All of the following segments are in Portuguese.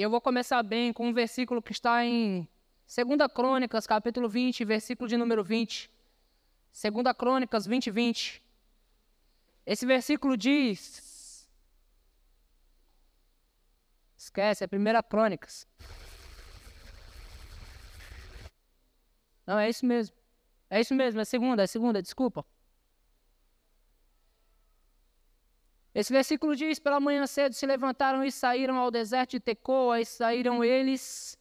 E eu vou começar bem com um versículo que está em 2 Crônicas, capítulo 20, versículo de número 20. 2 Crônicas 20, 20. Esse versículo diz. Esquece, é 1 Crônicas. Não, é isso mesmo. É isso mesmo, é segunda, é segunda, desculpa. Esse versículo diz: Pela manhã cedo se levantaram e saíram ao deserto de Tecoa, e saíram eles.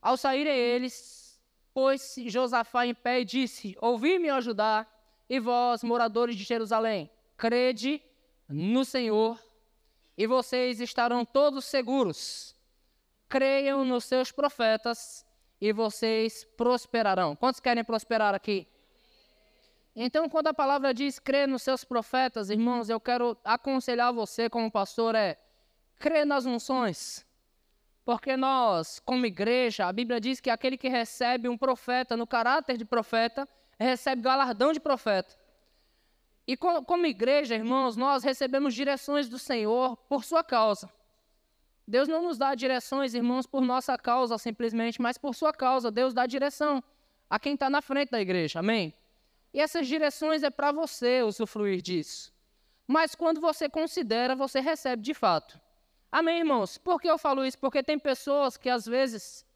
Ao saírem eles, pôs-se Josafá em pé e disse: Ouvi-me ajudar, e vós, moradores de Jerusalém, crede no Senhor, e vocês estarão todos seguros. Creiam nos seus profetas, e vocês prosperarão. Quantos querem prosperar aqui? Então, quando a palavra diz crer nos seus profetas, irmãos, eu quero aconselhar você como pastor é crer nas unções. Porque nós, como igreja, a Bíblia diz que aquele que recebe um profeta no caráter de profeta, recebe galardão de profeta. E como igreja, irmãos, nós recebemos direções do Senhor por sua causa. Deus não nos dá direções, irmãos, por nossa causa simplesmente, mas por sua causa. Deus dá direção a quem está na frente da igreja. Amém? E essas direções é para você usufruir disso. Mas quando você considera, você recebe de fato. Amém, irmãos? Por que eu falo isso? Porque tem pessoas que às vezes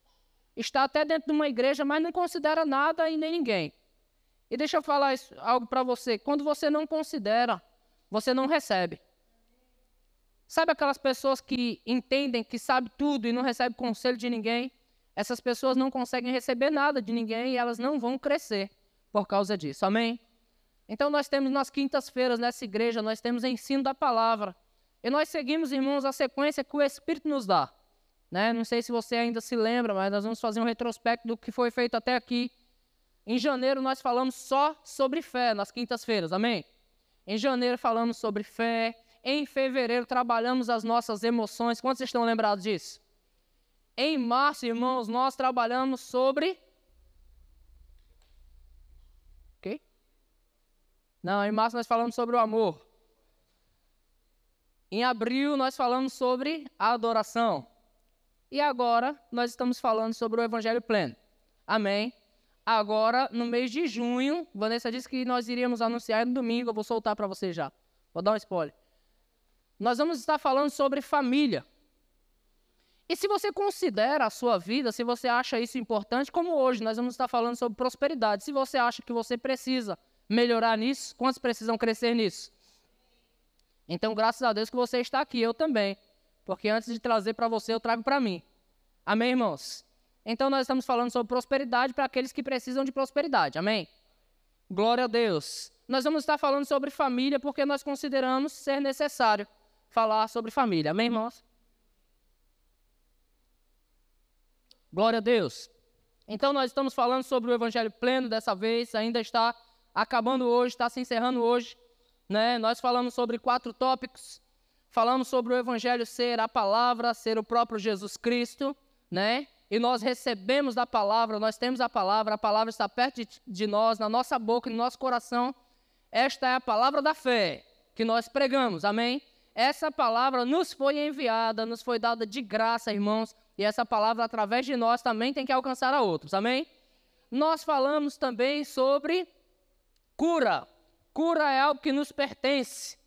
está até dentro de uma igreja, mas não considera nada e nem ninguém. E deixa eu falar isso, algo para você. Quando você não considera, você não recebe. Sabe aquelas pessoas que entendem que sabe tudo e não recebe conselho de ninguém? Essas pessoas não conseguem receber nada de ninguém e elas não vão crescer por causa disso. Amém? Então nós temos nas quintas-feiras nessa igreja, nós temos ensino da palavra. E nós seguimos, irmãos, a sequência que o Espírito nos dá. Né? Não sei se você ainda se lembra, mas nós vamos fazer um retrospecto do que foi feito até aqui. Em janeiro nós falamos só sobre fé nas quintas-feiras, amém? Em janeiro falamos sobre fé. Em fevereiro trabalhamos as nossas emoções. Quantos estão lembrados disso? Em março, irmãos, nós trabalhamos sobre Não, em março nós falamos sobre o amor. Em abril nós falamos sobre a adoração. E agora nós estamos falando sobre o evangelho pleno. Amém. Agora, no mês de junho, Vanessa disse que nós iríamos anunciar no domingo, eu vou soltar para você já. Vou dar um spoiler. Nós vamos estar falando sobre família. E se você considera a sua vida, se você acha isso importante, como hoje nós vamos estar falando sobre prosperidade, se você acha que você precisa melhorar nisso? Quantos precisam crescer nisso? Então, graças a Deus que você está aqui, eu também. Porque antes de trazer para você, eu trago para mim. Amém, irmãos? Então, nós estamos falando sobre prosperidade para aqueles que precisam de prosperidade. Amém? Glória a Deus. Nós vamos estar falando sobre família porque nós consideramos ser necessário falar sobre família. Amém, irmãos? Glória a Deus. Então, nós estamos falando sobre o Evangelho pleno dessa vez, ainda está acabando hoje, está se encerrando hoje. Né? Nós falamos sobre quatro tópicos. Falamos sobre o Evangelho ser a palavra, ser o próprio Jesus Cristo, né? E nós recebemos da palavra, nós temos a palavra, a palavra está perto de, de nós, na nossa boca, no nosso coração. Esta é a palavra da fé que nós pregamos, amém? Essa palavra nos foi enviada, nos foi dada de graça, irmãos, e essa palavra, através de nós, também tem que alcançar a outros, amém? Nós falamos também sobre Cura. Cura é algo que nos pertence.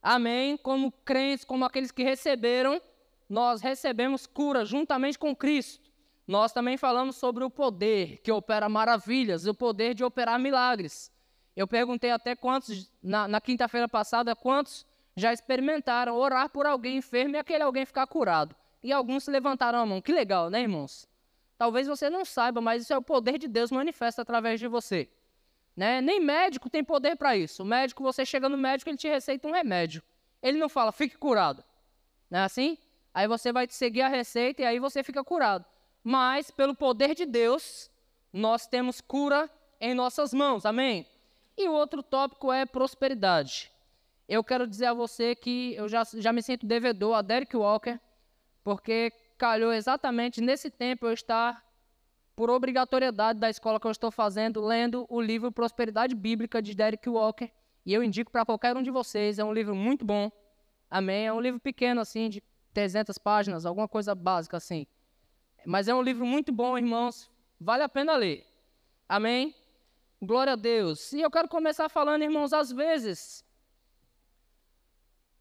Amém? Como crentes, como aqueles que receberam, nós recebemos cura juntamente com Cristo. Nós também falamos sobre o poder que opera maravilhas, o poder de operar milagres. Eu perguntei até quantos, na, na quinta-feira passada, quantos já experimentaram orar por alguém enfermo e aquele alguém ficar curado. E alguns levantaram a mão. Que legal, né, irmãos? Talvez você não saiba, mas isso é o poder de Deus manifesta através de você. Né? Nem médico tem poder para isso. O médico, você chega no médico, ele te receita um remédio. Ele não fala, fique curado. Não é assim? Aí você vai seguir a receita e aí você fica curado. Mas, pelo poder de Deus, nós temos cura em nossas mãos. Amém? E o outro tópico é prosperidade. Eu quero dizer a você que eu já, já me sinto devedor a Derek Walker, porque calhou exatamente nesse tempo eu estar por obrigatoriedade da escola que eu estou fazendo, lendo o livro Prosperidade Bíblica de Derek Walker. E eu indico para qualquer um de vocês, é um livro muito bom. Amém? É um livro pequeno, assim, de 300 páginas, alguma coisa básica assim. Mas é um livro muito bom, irmãos. Vale a pena ler. Amém? Glória a Deus. E eu quero começar falando, irmãos, às vezes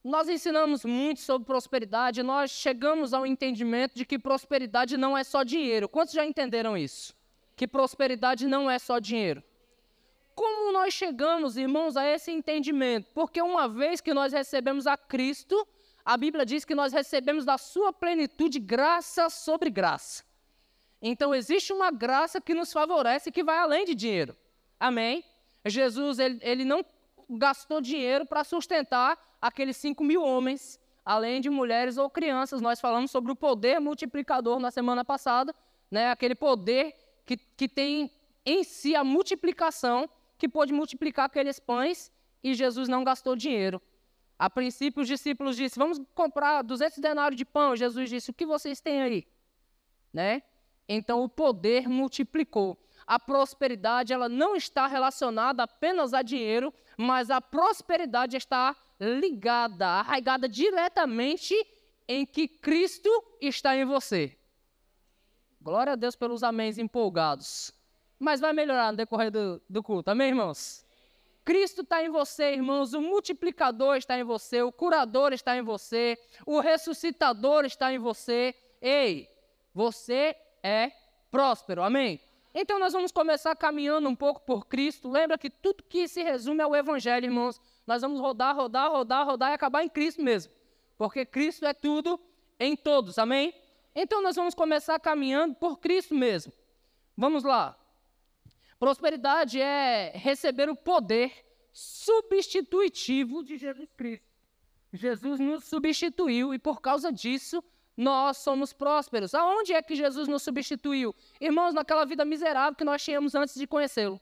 nós ensinamos muito sobre prosperidade, nós chegamos ao entendimento de que prosperidade não é só dinheiro. Quantos já entenderam isso? Que prosperidade não é só dinheiro. Como nós chegamos, irmãos, a esse entendimento? Porque uma vez que nós recebemos a Cristo, a Bíblia diz que nós recebemos da sua plenitude graça sobre graça. Então existe uma graça que nos favorece que vai além de dinheiro. Amém? Jesus, ele, ele não gastou dinheiro para sustentar aqueles 5 mil homens, além de mulheres ou crianças. Nós falamos sobre o poder multiplicador na semana passada, né? aquele poder que, que tem em si a multiplicação, que pôde multiplicar aqueles pães, e Jesus não gastou dinheiro. A princípio, os discípulos disseram: Vamos comprar 200 denários de pão. Jesus disse: O que vocês têm aí? Né? Então, o poder multiplicou. A prosperidade ela não está relacionada apenas a dinheiro, mas a prosperidade está ligada, arraigada diretamente em que Cristo está em você. Glória a Deus pelos améns empolgados. Mas vai melhorar no decorrer do, do culto, amém, irmãos? Cristo está em você, irmãos, o multiplicador está em você, o curador está em você, o ressuscitador está em você. Ei, você é próspero, amém? Então nós vamos começar caminhando um pouco por Cristo. Lembra que tudo que se resume ao Evangelho, irmãos. Nós vamos rodar, rodar, rodar, rodar e acabar em Cristo mesmo. Porque Cristo é tudo em todos, amém? Então nós vamos começar caminhando por Cristo mesmo. Vamos lá. Prosperidade é receber o poder substitutivo de Jesus Cristo. Jesus nos substituiu e por causa disso nós somos prósperos. Aonde é que Jesus nos substituiu? Irmãos, naquela vida miserável que nós tínhamos antes de conhecê-lo.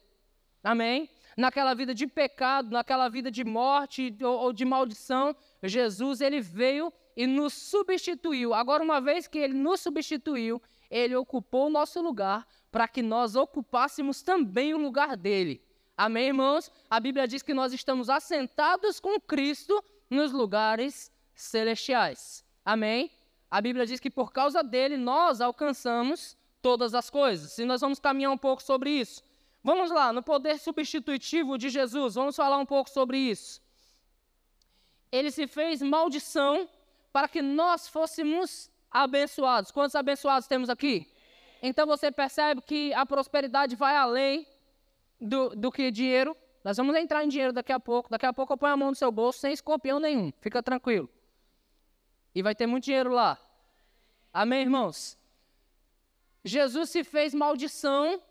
Amém? Naquela vida de pecado, naquela vida de morte ou, de maldição, Jesus ele veio e nos substituiu. Agora, uma vez que ele nos substituiu, ele ocupou o nosso lugar para que nós ocupássemos também o lugar dele. Amém, irmãos? A Bíblia diz que nós estamos assentados com Cristo nos lugares celestiais. Amém? A Bíblia diz que por causa dele nós alcançamos todas as coisas. E nós vamos caminhar um pouco sobre isso. Vamos lá, no poder substitutivo de Jesus, vamos falar um pouco sobre isso. Ele se fez maldição para que nós fôssemos abençoados. Quantos abençoados temos aqui? Então você percebe que a prosperidade vai além do, do que dinheiro. Nós vamos entrar em dinheiro daqui a pouco. Daqui a pouco eu ponho a mão no seu bolso sem escorpião nenhum. Fica tranquilo. E vai ter muito dinheiro lá. Amém, irmãos? Jesus se fez maldição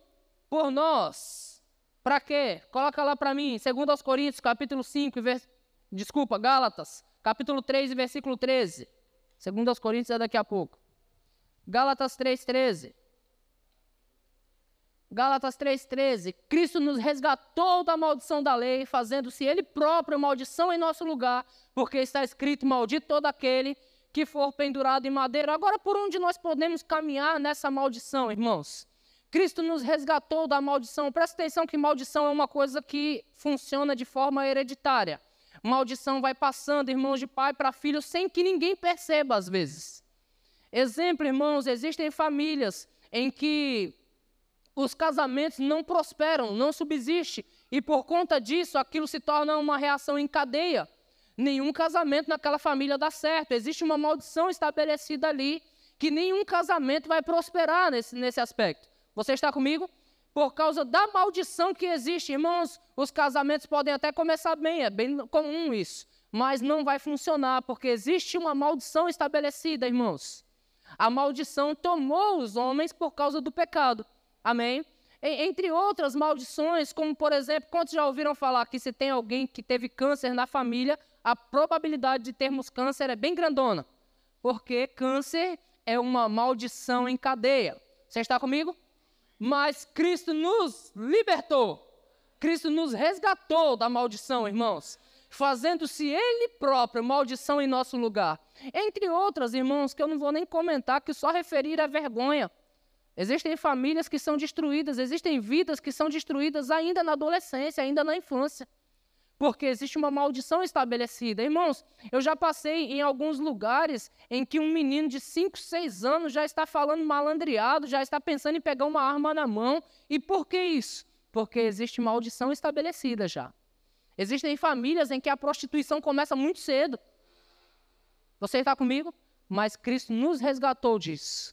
por nós. Para quê? Coloca lá para mim, 2 Coríntios, capítulo 5, vers... desculpa, Gálatas, capítulo 3, versículo 13. 2 Coríntios é daqui a pouco. Gálatas 3, 13. Gálatas 3,13. Cristo nos resgatou da maldição da lei, fazendo-se Ele próprio maldição em nosso lugar, porque está escrito: Maldito todo aquele que for pendurado em madeira. Agora, por onde nós podemos caminhar nessa maldição, irmãos? Cristo nos resgatou da maldição. Presta atenção que maldição é uma coisa que funciona de forma hereditária. Maldição vai passando, irmãos, de pai para filho, sem que ninguém perceba, às vezes. Exemplo, irmãos, existem famílias em que os casamentos não prosperam, não subsistem, e por conta disso aquilo se torna uma reação em cadeia nenhum casamento naquela família dá certo. Existe uma maldição estabelecida ali que nenhum casamento vai prosperar nesse, nesse aspecto. Você está comigo? Por causa da maldição que existe, irmãos, os casamentos podem até começar bem, é bem comum isso, mas não vai funcionar porque existe uma maldição estabelecida, irmãos. A maldição tomou os homens por causa do pecado. Amém? Entre outras maldições, como por exemplo, quantos já ouviram falar que se tem alguém que teve câncer na família, a probabilidade de termos câncer é bem grandona, porque câncer é uma maldição em cadeia. Você está comigo? Mas Cristo nos libertou, Cristo nos resgatou da maldição, irmãos, fazendo-se Ele próprio maldição em nosso lugar. Entre outras, irmãos, que eu não vou nem comentar, que só referir a vergonha. Existem famílias que são destruídas, existem vidas que são destruídas ainda na adolescência, ainda na infância porque existe uma maldição estabelecida. Irmãos, eu já passei em alguns lugares em que um menino de 5, 6 anos já está falando malandreado, já está pensando em pegar uma arma na mão. E por que isso? Porque existe maldição estabelecida já. Existem famílias em que a prostituição começa muito cedo. Você está comigo? Mas Cristo nos resgatou disso.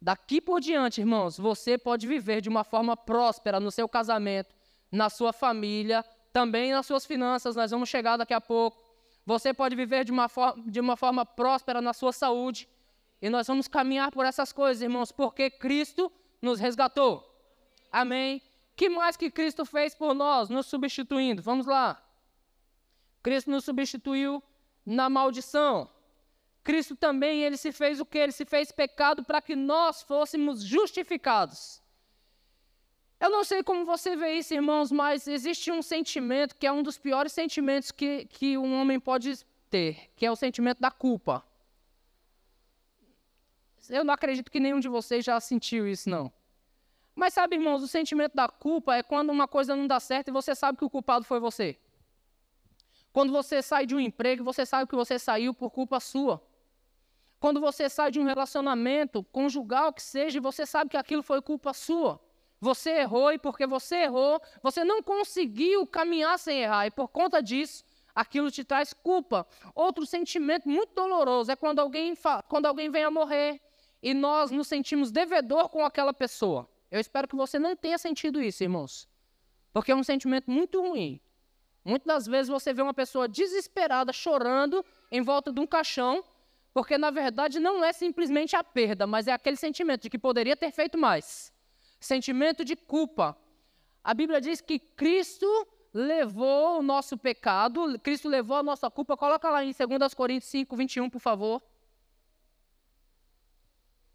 Daqui por diante, irmãos, você pode viver de uma forma próspera no seu casamento, na sua família, também nas suas finanças, nós vamos chegar daqui a pouco. Você pode viver de uma, de uma forma próspera na sua saúde. E nós vamos caminhar por essas coisas, irmãos, porque Cristo nos resgatou. Amém. Que mais que Cristo fez por nós, nos substituindo? Vamos lá. Cristo nos substituiu na maldição. Cristo também, ele se fez o que? Ele se fez pecado para que nós fôssemos justificados. Eu não sei como você vê isso, irmãos, mas existe um sentimento que é um dos piores sentimentos que, que um homem pode ter, que é o sentimento da culpa. Eu não acredito que nenhum de vocês já sentiu isso, não. Mas sabe, irmãos, o sentimento da culpa é quando uma coisa não dá certo e você sabe que o culpado foi você. Quando você sai de um emprego, você sabe que você saiu por culpa sua. Quando você sai de um relacionamento conjugal que seja, você sabe que aquilo foi culpa sua. Você errou e porque você errou, você não conseguiu caminhar sem errar. E por conta disso, aquilo te traz culpa. Outro sentimento muito doloroso é quando alguém, quando alguém vem a morrer e nós nos sentimos devedor com aquela pessoa. Eu espero que você não tenha sentido isso, irmãos. Porque é um sentimento muito ruim. Muitas das vezes você vê uma pessoa desesperada, chorando em volta de um caixão, porque na verdade não é simplesmente a perda, mas é aquele sentimento de que poderia ter feito mais. Sentimento de culpa. A Bíblia diz que Cristo levou o nosso pecado, Cristo levou a nossa culpa. Coloca lá em 2 Coríntios 5, 21, por favor.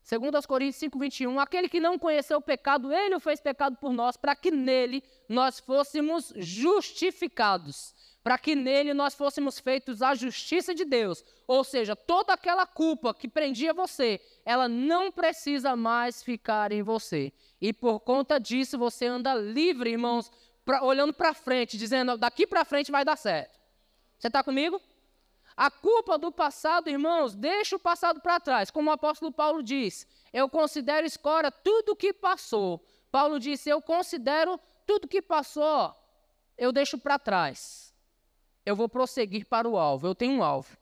2 Coríntios 5, 21. Aquele que não conheceu o pecado, ele o fez pecado por nós, para que nele nós fôssemos justificados para que nele nós fôssemos feitos a justiça de Deus. Ou seja, toda aquela culpa que prendia você, ela não precisa mais ficar em você. E por conta disso você anda livre, irmãos, pra, olhando para frente, dizendo: daqui para frente vai dar certo. Você está comigo? A culpa do passado, irmãos, deixa o passado para trás. Como o apóstolo Paulo diz, eu considero escória tudo que passou. Paulo disse: eu considero tudo que passou, eu deixo para trás eu vou prosseguir para o alvo. Eu tenho um alvo.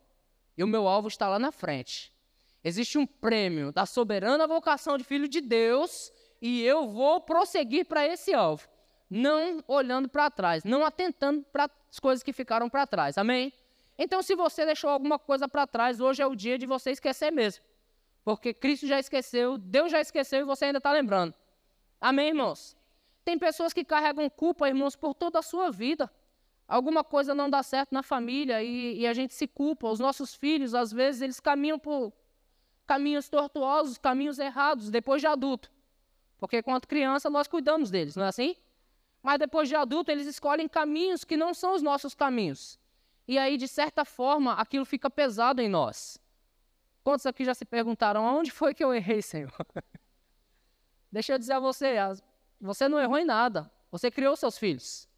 E o meu alvo está lá na frente. Existe um prêmio da soberana vocação de filho de Deus e eu vou prosseguir para esse alvo, não olhando para trás, não atentando para as coisas que ficaram para trás. Amém? Então, se você deixou alguma coisa para trás, hoje é o dia de você esquecer mesmo. Porque Cristo já esqueceu, Deus já esqueceu e você ainda está lembrando. Amém, irmãos? Tem pessoas que carregam culpa, irmãos, por toda a sua vida alguma coisa não dá certo na família e, e, a gente se culpa. Os nossos filhos, às vezes, eles caminham por caminhos tortuosos, caminhos errados, depois de adulto. Porque quando criança nós cuidamos deles, não é assim? Mas depois de adulto eles escolhem caminhos que não são os nossos caminhos. E aí, de certa forma, aquilo fica pesado em nós. Quantos aqui já se perguntaram, onde foi que eu errei, Senhor? Deixa eu dizer a você, você não errou em nada. Você criou seus filhos.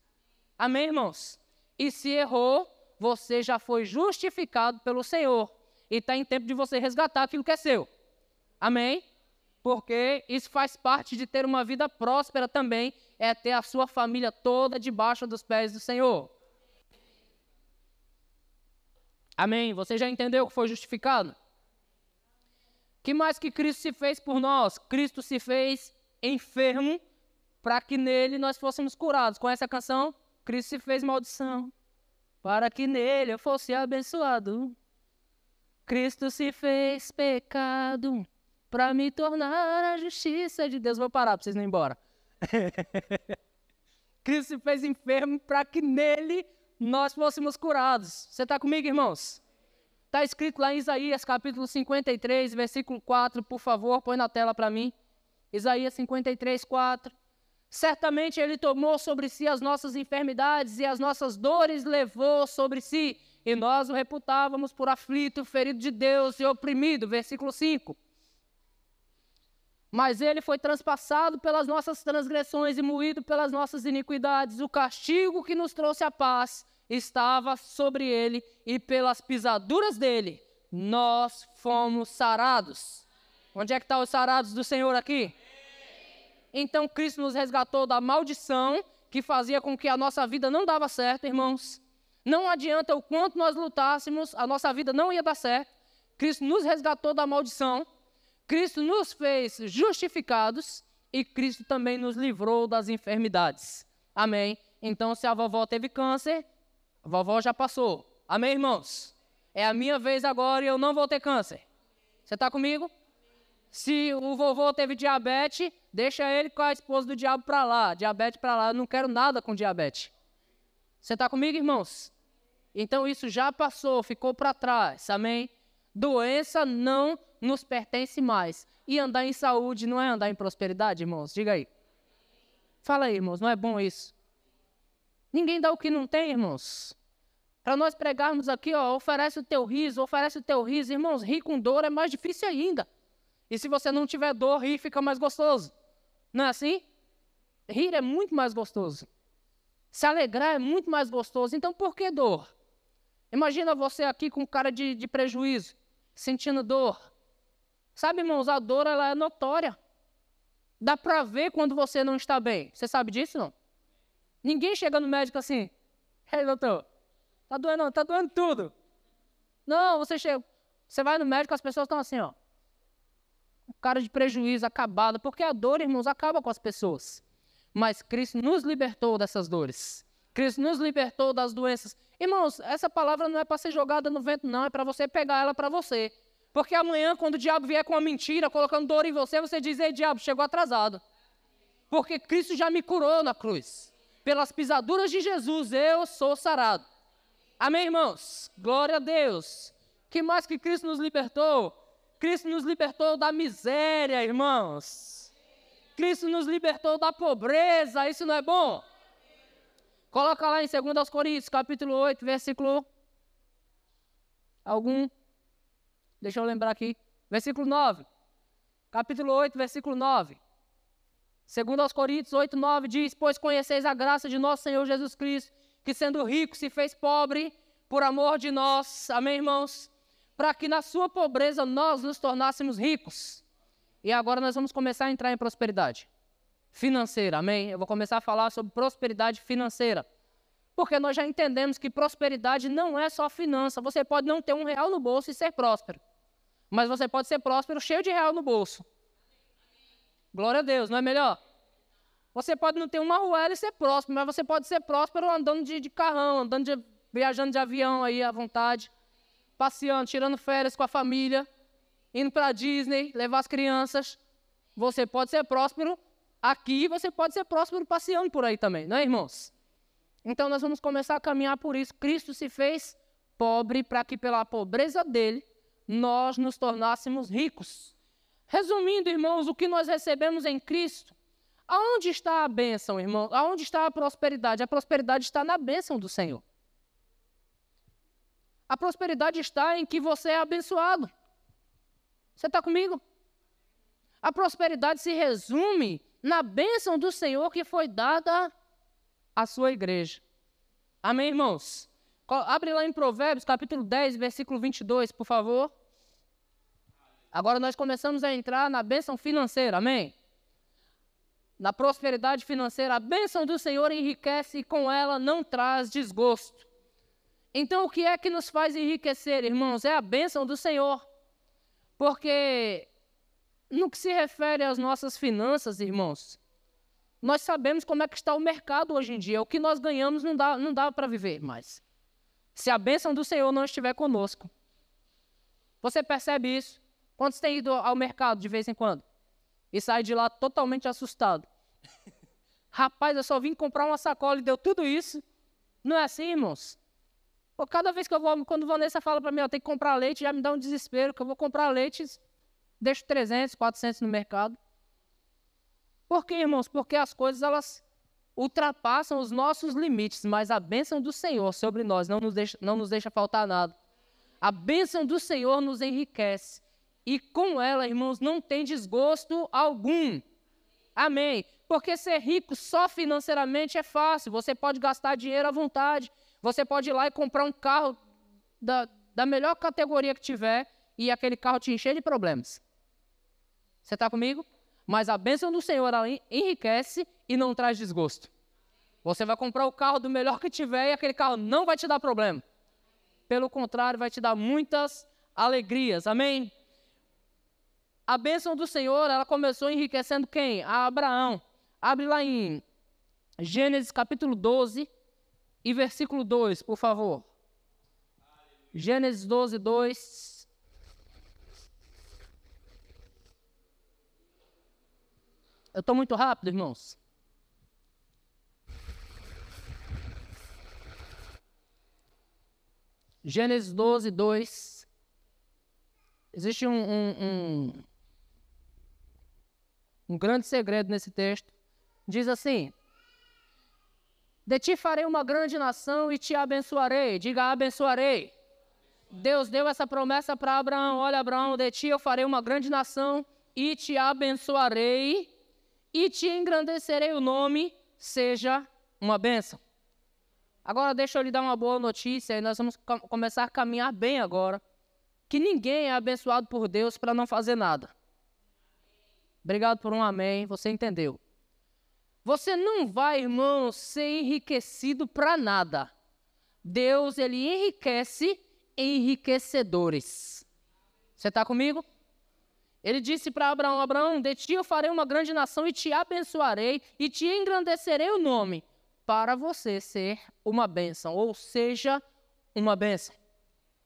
Amém, irmãos? E se errou, você já foi justificado pelo Senhor. E está em tempo de você resgatar aquilo que é seu. Amém? Porque isso faz parte de ter uma vida próspera também, é ter a sua família toda debaixo dos pés do Senhor. Amém? Você já entendeu que foi justificado? que mais que Cristo se fez por nós? Cristo se fez enfermo para que nele nós fôssemos curados. Conhece a canção? Cristo se fez maldição para que nele eu fosse abençoado. Cristo se fez pecado para me tornar a justiça de Deus. Vou parar para vocês não ir embora. Cristo se fez enfermo para que nele nós fôssemos curados. Você está comigo, irmãos? Está escrito lá em Isaías capítulo 53, versículo 4, por favor, põe na tela para mim. Isaías 53, 4. Certamente Ele tomou sobre si as nossas enfermidades e as nossas dores levou sobre si, e nós o reputávamos por aflito, ferido de Deus e oprimido. Versículo 5. Mas ele foi transpassado pelas nossas transgressões e moído pelas nossas iniquidades. O castigo que nos trouxe a paz estava sobre ele, e pelas pisaduras dele nós fomos sarados. Onde é que estão tá os sarados do Senhor aqui? Então Cristo nos resgatou da maldição que fazia com que a nossa vida não dava certo, irmãos. Não adianta o quanto nós lutássemos, a nossa vida não ia dar certo. Cristo nos resgatou da maldição. Cristo nos fez justificados e Cristo também nos livrou das enfermidades. Amém. Então, se a vovó teve câncer, a vovó já passou. Amém, irmãos? É a minha vez agora e eu não vou ter câncer. Você está comigo? Se o vovô teve diabetes, deixa ele com a esposa do diabo para lá. Diabetes para lá. Eu não quero nada com diabetes. Você está comigo, irmãos? Então isso já passou, ficou para trás. Amém? Doença não nos pertence mais. E andar em saúde não é andar em prosperidade, irmãos? Diga aí. Fala aí, irmãos, não é bom isso? Ninguém dá o que não tem, irmãos. Para nós pregarmos aqui, ó, oferece o teu riso, oferece o teu riso. Irmãos, rir com dor é mais difícil ainda. E se você não tiver dor, rir fica mais gostoso. Não é assim? Rir é muito mais gostoso. Se alegrar é muito mais gostoso. Então, por que dor? Imagina você aqui com cara de, de prejuízo, sentindo dor. Sabe, irmãos, a dor ela é notória. Dá para ver quando você não está bem. Você sabe disso, não? Ninguém chega no médico assim, ei, doutor, tá doendo, tá doendo tudo. Não, você chega, você vai no médico, as pessoas estão assim, ó. Cara de prejuízo, acabada, porque a dor, irmãos, acaba com as pessoas. Mas Cristo nos libertou dessas dores. Cristo nos libertou das doenças. Irmãos, essa palavra não é para ser jogada no vento, não, é para você pegar ela para você. Porque amanhã, quando o diabo vier com uma mentira, colocando dor em você, você diz: Ei, diabo, chegou atrasado. Porque Cristo já me curou na cruz. Pelas pisaduras de Jesus, eu sou sarado. Amém, irmãos? Glória a Deus. Que mais que Cristo nos libertou? Cristo nos libertou da miséria, irmãos. Cristo nos libertou da pobreza. Isso não é bom? Coloca lá em 2 Coríntios, capítulo 8, versículo algum. Deixa eu lembrar aqui. Versículo 9. Capítulo 8, versículo 9. 2 Coríntios 8, 9 diz: Pois conheceis a graça de nosso Senhor Jesus Cristo, que sendo rico se fez pobre por amor de nós. Amém, irmãos? Para que na sua pobreza nós nos tornássemos ricos. E agora nós vamos começar a entrar em prosperidade financeira, amém? Eu vou começar a falar sobre prosperidade financeira. Porque nós já entendemos que prosperidade não é só finança. Você pode não ter um real no bolso e ser próspero. Mas você pode ser próspero cheio de real no bolso. Glória a Deus, não é melhor? Você pode não ter uma ruela e ser próspero, mas você pode ser próspero andando de, de carrão, andando de, viajando de avião aí à vontade, passeando, tirando férias com a família, indo para a Disney, levar as crianças. Você pode ser próspero aqui você pode ser próspero passeando por aí também, não é, irmãos? Então nós vamos começar a caminhar por isso. Cristo se fez pobre para que pela pobreza dele nós nos tornássemos ricos. Resumindo, irmãos, o que nós recebemos em Cristo, aonde está a bênção, irmão? Aonde está a prosperidade? A prosperidade está na bênção do Senhor. A prosperidade está em que você é abençoado. Você está comigo? A prosperidade se resume na bênção do Senhor que foi dada à sua igreja. Amém, irmãos? Abre lá em Provérbios, capítulo 10, versículo 22, por favor. Agora nós começamos a entrar na bênção financeira, amém? Na prosperidade financeira, a bênção do Senhor enriquece e com ela não traz desgosto. Então, o que é que nos faz enriquecer, irmãos? É a bênção do Senhor. Porque no que se refere às nossas finanças, irmãos, nós sabemos como é que está o mercado hoje em dia. O que nós ganhamos não dá, não dá para viver mais. Se a bênção do Senhor não estiver conosco. Você percebe isso? Quantos têm ido ao mercado de vez em quando? E sai de lá totalmente assustado. Rapaz, eu só vim comprar uma sacola e deu tudo isso. Não é assim, irmãos? Pô, cada vez que eu vou, quando Vanessa fala para mim, eu tenho que comprar leite, já me dá um desespero, que eu vou comprar leite, deixo 300, 400 no mercado. Por quê, irmãos? Porque as coisas elas ultrapassam os nossos limites, mas a bênção do Senhor sobre nós não nos deixa, não nos deixa faltar nada. A bênção do Senhor nos enriquece e com ela, irmãos, não tem desgosto algum. Amém. Porque ser rico só financeiramente é fácil. Você pode gastar dinheiro à vontade. Você pode ir lá e comprar um carro da, da melhor categoria que tiver e aquele carro te encher de problemas. Você está comigo? Mas a bênção do Senhor enriquece e não traz desgosto. Você vai comprar o carro do melhor que tiver e aquele carro não vai te dar problema. Pelo contrário, vai te dar muitas alegrias. Amém? A bênção do Senhor, ela começou enriquecendo quem? A Abraão. Abre lá em Gênesis capítulo 12 e versículo 2, por favor. Gênesis 12, 2. Eu estou muito rápido, irmãos. Gênesis 12, 2. Existe um, um, um, um grande segredo nesse texto diz assim: De ti farei uma grande nação e te abençoarei. Diga, abençoarei. Deus deu essa promessa para Abraão: Olha, Abraão, de ti eu farei uma grande nação e te abençoarei e te engrandecerei o nome, seja uma bênção. Agora deixa eu lhe dar uma boa notícia e nós vamos começar a caminhar bem agora. Que ninguém é abençoado por Deus para não fazer nada. Obrigado por um amém, você entendeu. Você não vai, irmão, ser enriquecido para nada. Deus, ele enriquece enriquecedores. Você está comigo? Ele disse para Abraão: Abraão, de ti eu farei uma grande nação e te abençoarei e te engrandecerei o nome, para você ser uma bênção, ou seja, uma bênção.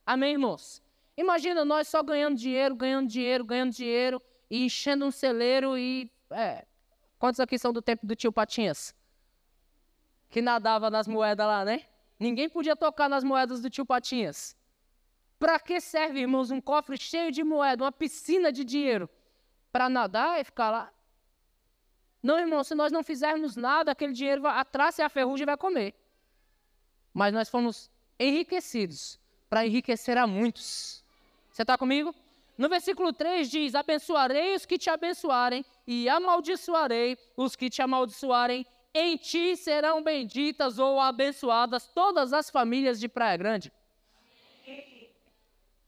Amém, irmãos? Imagina nós só ganhando dinheiro, ganhando dinheiro, ganhando dinheiro e enchendo um celeiro e é, Quantos aqui são do tempo do tio Patinhas? Que nadava nas moedas lá, né? Ninguém podia tocar nas moedas do tio Patinhas. Para que serve, irmãos, um cofre cheio de moeda, uma piscina de dinheiro? Para nadar e ficar lá? Não, irmão, se nós não fizermos nada, aquele dinheiro vai, a traça e a ferrugem vai comer. Mas nós fomos enriquecidos para enriquecer a muitos. Você está comigo? No versículo 3 diz: Abençoarei os que te abençoarem, e amaldiçoarei os que te amaldiçoarem. Em ti serão benditas ou abençoadas todas as famílias de Praia Grande.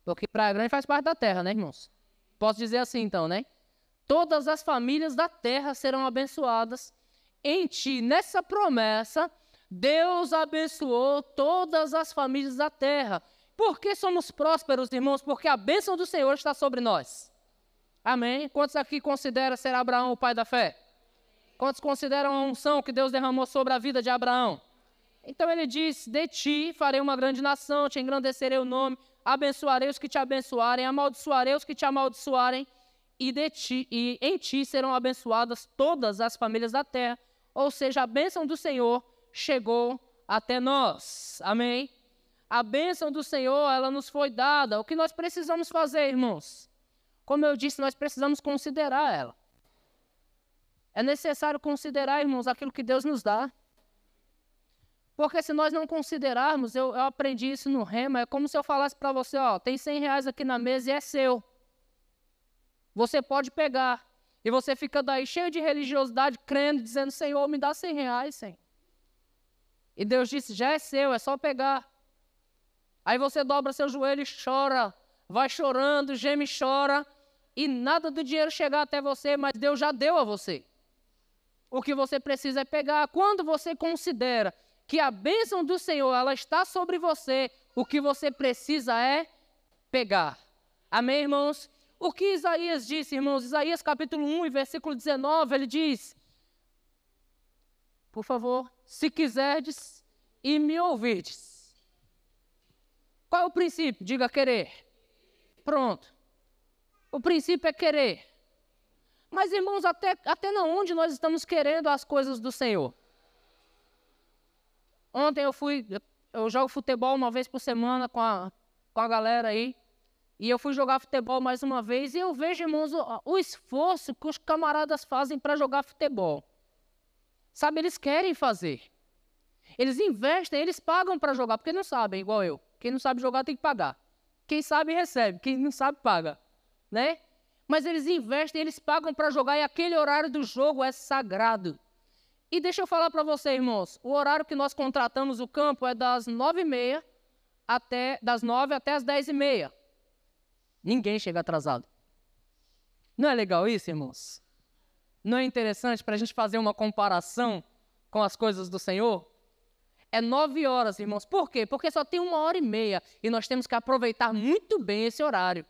Porque Praia Grande faz parte da terra, né, irmãos? Posso dizer assim, então, né? Todas as famílias da terra serão abençoadas. Em ti, nessa promessa, Deus abençoou todas as famílias da terra. Por que somos prósperos, irmãos? Porque a bênção do Senhor está sobre nós. Amém? Quantos aqui consideram ser Abraão o pai da fé? Quantos consideram a unção que Deus derramou sobre a vida de Abraão? Então ele diz: De ti farei uma grande nação, te engrandecerei o nome, abençoarei os que te abençoarem, amaldiçoarei os que te amaldiçoarem, e, de ti, e em ti serão abençoadas todas as famílias da terra. Ou seja, a bênção do Senhor chegou até nós. Amém? A bênção do Senhor, ela nos foi dada. O que nós precisamos fazer, irmãos? Como eu disse, nós precisamos considerar ela. É necessário considerar, irmãos, aquilo que Deus nos dá. Porque se nós não considerarmos, eu, eu aprendi isso no rema, é como se eu falasse para você, ó, tem 100 reais aqui na mesa e é seu. Você pode pegar. E você fica daí cheio de religiosidade, crendo, dizendo, Senhor, me dá 100 reais, Senhor. E Deus disse, já é seu, é só pegar. Aí você dobra seu joelho e chora, vai chorando, geme e chora, e nada do dinheiro chegar até você, mas Deus já deu a você. O que você precisa é pegar. Quando você considera que a bênção do Senhor ela está sobre você, o que você precisa é pegar. Amém, irmãos? O que Isaías disse, irmãos? Isaías capítulo 1, versículo 19, ele diz: Por favor, se quiserdes e me ouvirdes, qual é o princípio? Diga querer. Pronto. O princípio é querer. Mas, irmãos, até, até na onde nós estamos querendo as coisas do Senhor? Ontem eu fui, eu jogo futebol uma vez por semana com a, com a galera aí. E eu fui jogar futebol mais uma vez e eu vejo, irmãos, o, o esforço que os camaradas fazem para jogar futebol. Sabe, eles querem fazer. Eles investem, eles pagam para jogar, porque não sabem, igual eu. Quem não sabe jogar tem que pagar. Quem sabe recebe, quem não sabe paga. né? Mas eles investem, eles pagam para jogar e aquele horário do jogo é sagrado. E deixa eu falar para você, irmãos, o horário que nós contratamos o campo é das nove e meia até das nove até as dez e meia. Ninguém chega atrasado. Não é legal isso, irmãos? Não é interessante para a gente fazer uma comparação com as coisas do Senhor? É nove horas, irmãos. Por quê? Porque só tem uma hora e meia e nós temos que aproveitar muito bem esse horário.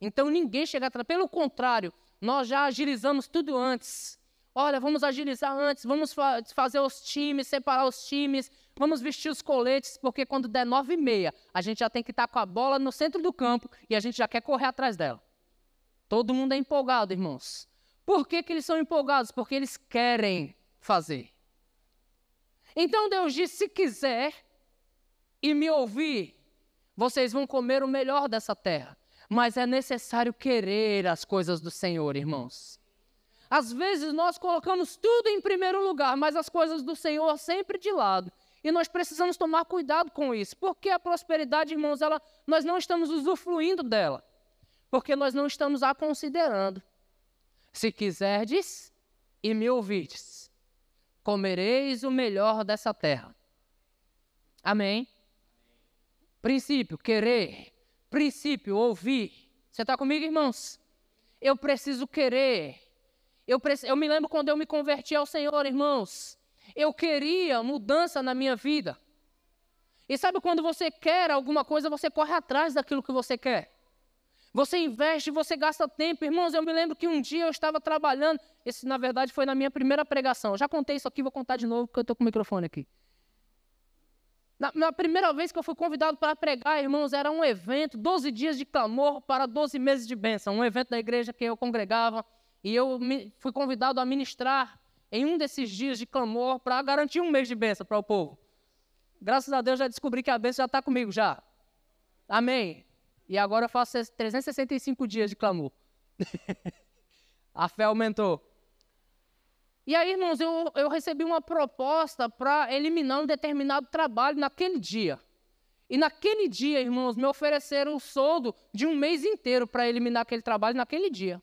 Então ninguém chega atrás. Pelo contrário, nós já agilizamos tudo antes. Olha, vamos agilizar antes, vamos fa fazer os times, separar os times, vamos vestir os coletes, porque quando der nove e meia, a gente já tem que estar com a bola no centro do campo e a gente já quer correr atrás dela. Todo mundo é empolgado, irmãos. Por que, que eles são empolgados? Porque eles querem fazer. Então Deus disse: se quiser e me ouvir, vocês vão comer o melhor dessa terra. Mas é necessário querer as coisas do Senhor, irmãos. Às vezes nós colocamos tudo em primeiro lugar, mas as coisas do Senhor sempre de lado. E nós precisamos tomar cuidado com isso, porque a prosperidade, irmãos, ela, nós não estamos usufruindo dela, porque nós não estamos a considerando. Se quiserdes e me ouvirdes, comereis o melhor dessa terra. Amém? Princípio, querer. Princípio, ouvir. Você está comigo, irmãos? Eu preciso querer. Eu, eu me lembro quando eu me converti ao Senhor, irmãos. Eu queria mudança na minha vida. E sabe quando você quer alguma coisa, você corre atrás daquilo que você quer. Você investe, você gasta tempo. Irmãos, eu me lembro que um dia eu estava trabalhando. Esse, na verdade, foi na minha primeira pregação. Eu já contei isso aqui, vou contar de novo, porque eu estou com o microfone aqui. Na, na, primeira vez que eu fui convidado para pregar, irmãos, era um evento, 12 dias de clamor para 12 meses de bênção. Um evento da igreja que eu congregava. E eu me, fui convidado a ministrar em um desses dias de clamor para garantir um mês de bênção para o povo. Graças a Deus já descobri que a bênção já está comigo já. Amém. E agora eu faço 365 dias de clamor. a fé aumentou. E aí, irmãos, eu, eu recebi uma proposta para eliminar um determinado trabalho naquele dia. E naquele dia, irmãos, me ofereceram o soldo de um mês inteiro para eliminar aquele trabalho naquele dia.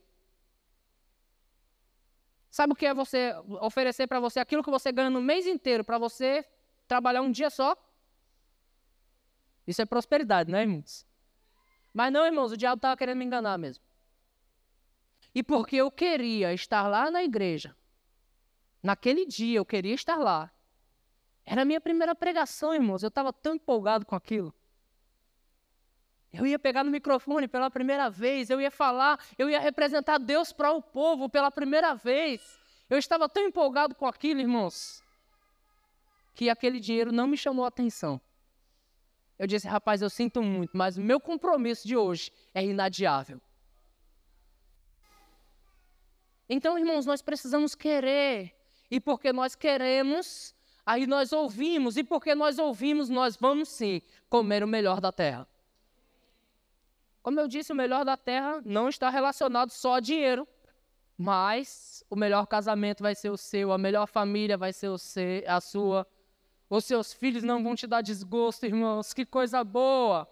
Sabe o que é você oferecer para você aquilo que você ganha no mês inteiro para você trabalhar um dia só? Isso é prosperidade, né, irmãos? Mas não, irmãos, o diabo estava querendo me enganar mesmo. E porque eu queria estar lá na igreja, naquele dia eu queria estar lá. Era a minha primeira pregação, irmãos. Eu estava tão empolgado com aquilo. Eu ia pegar no microfone pela primeira vez, eu ia falar, eu ia representar Deus para o povo pela primeira vez. Eu estava tão empolgado com aquilo, irmãos, que aquele dinheiro não me chamou a atenção. Eu disse, rapaz, eu sinto muito, mas o meu compromisso de hoje é inadiável. Então, irmãos, nós precisamos querer. E porque nós queremos, aí nós ouvimos. E porque nós ouvimos, nós vamos sim comer o melhor da terra. Como eu disse, o melhor da terra não está relacionado só a dinheiro, mas o melhor casamento vai ser o seu, a melhor família vai ser o seu, a sua, os seus filhos não vão te dar desgosto, irmãos. Que coisa boa.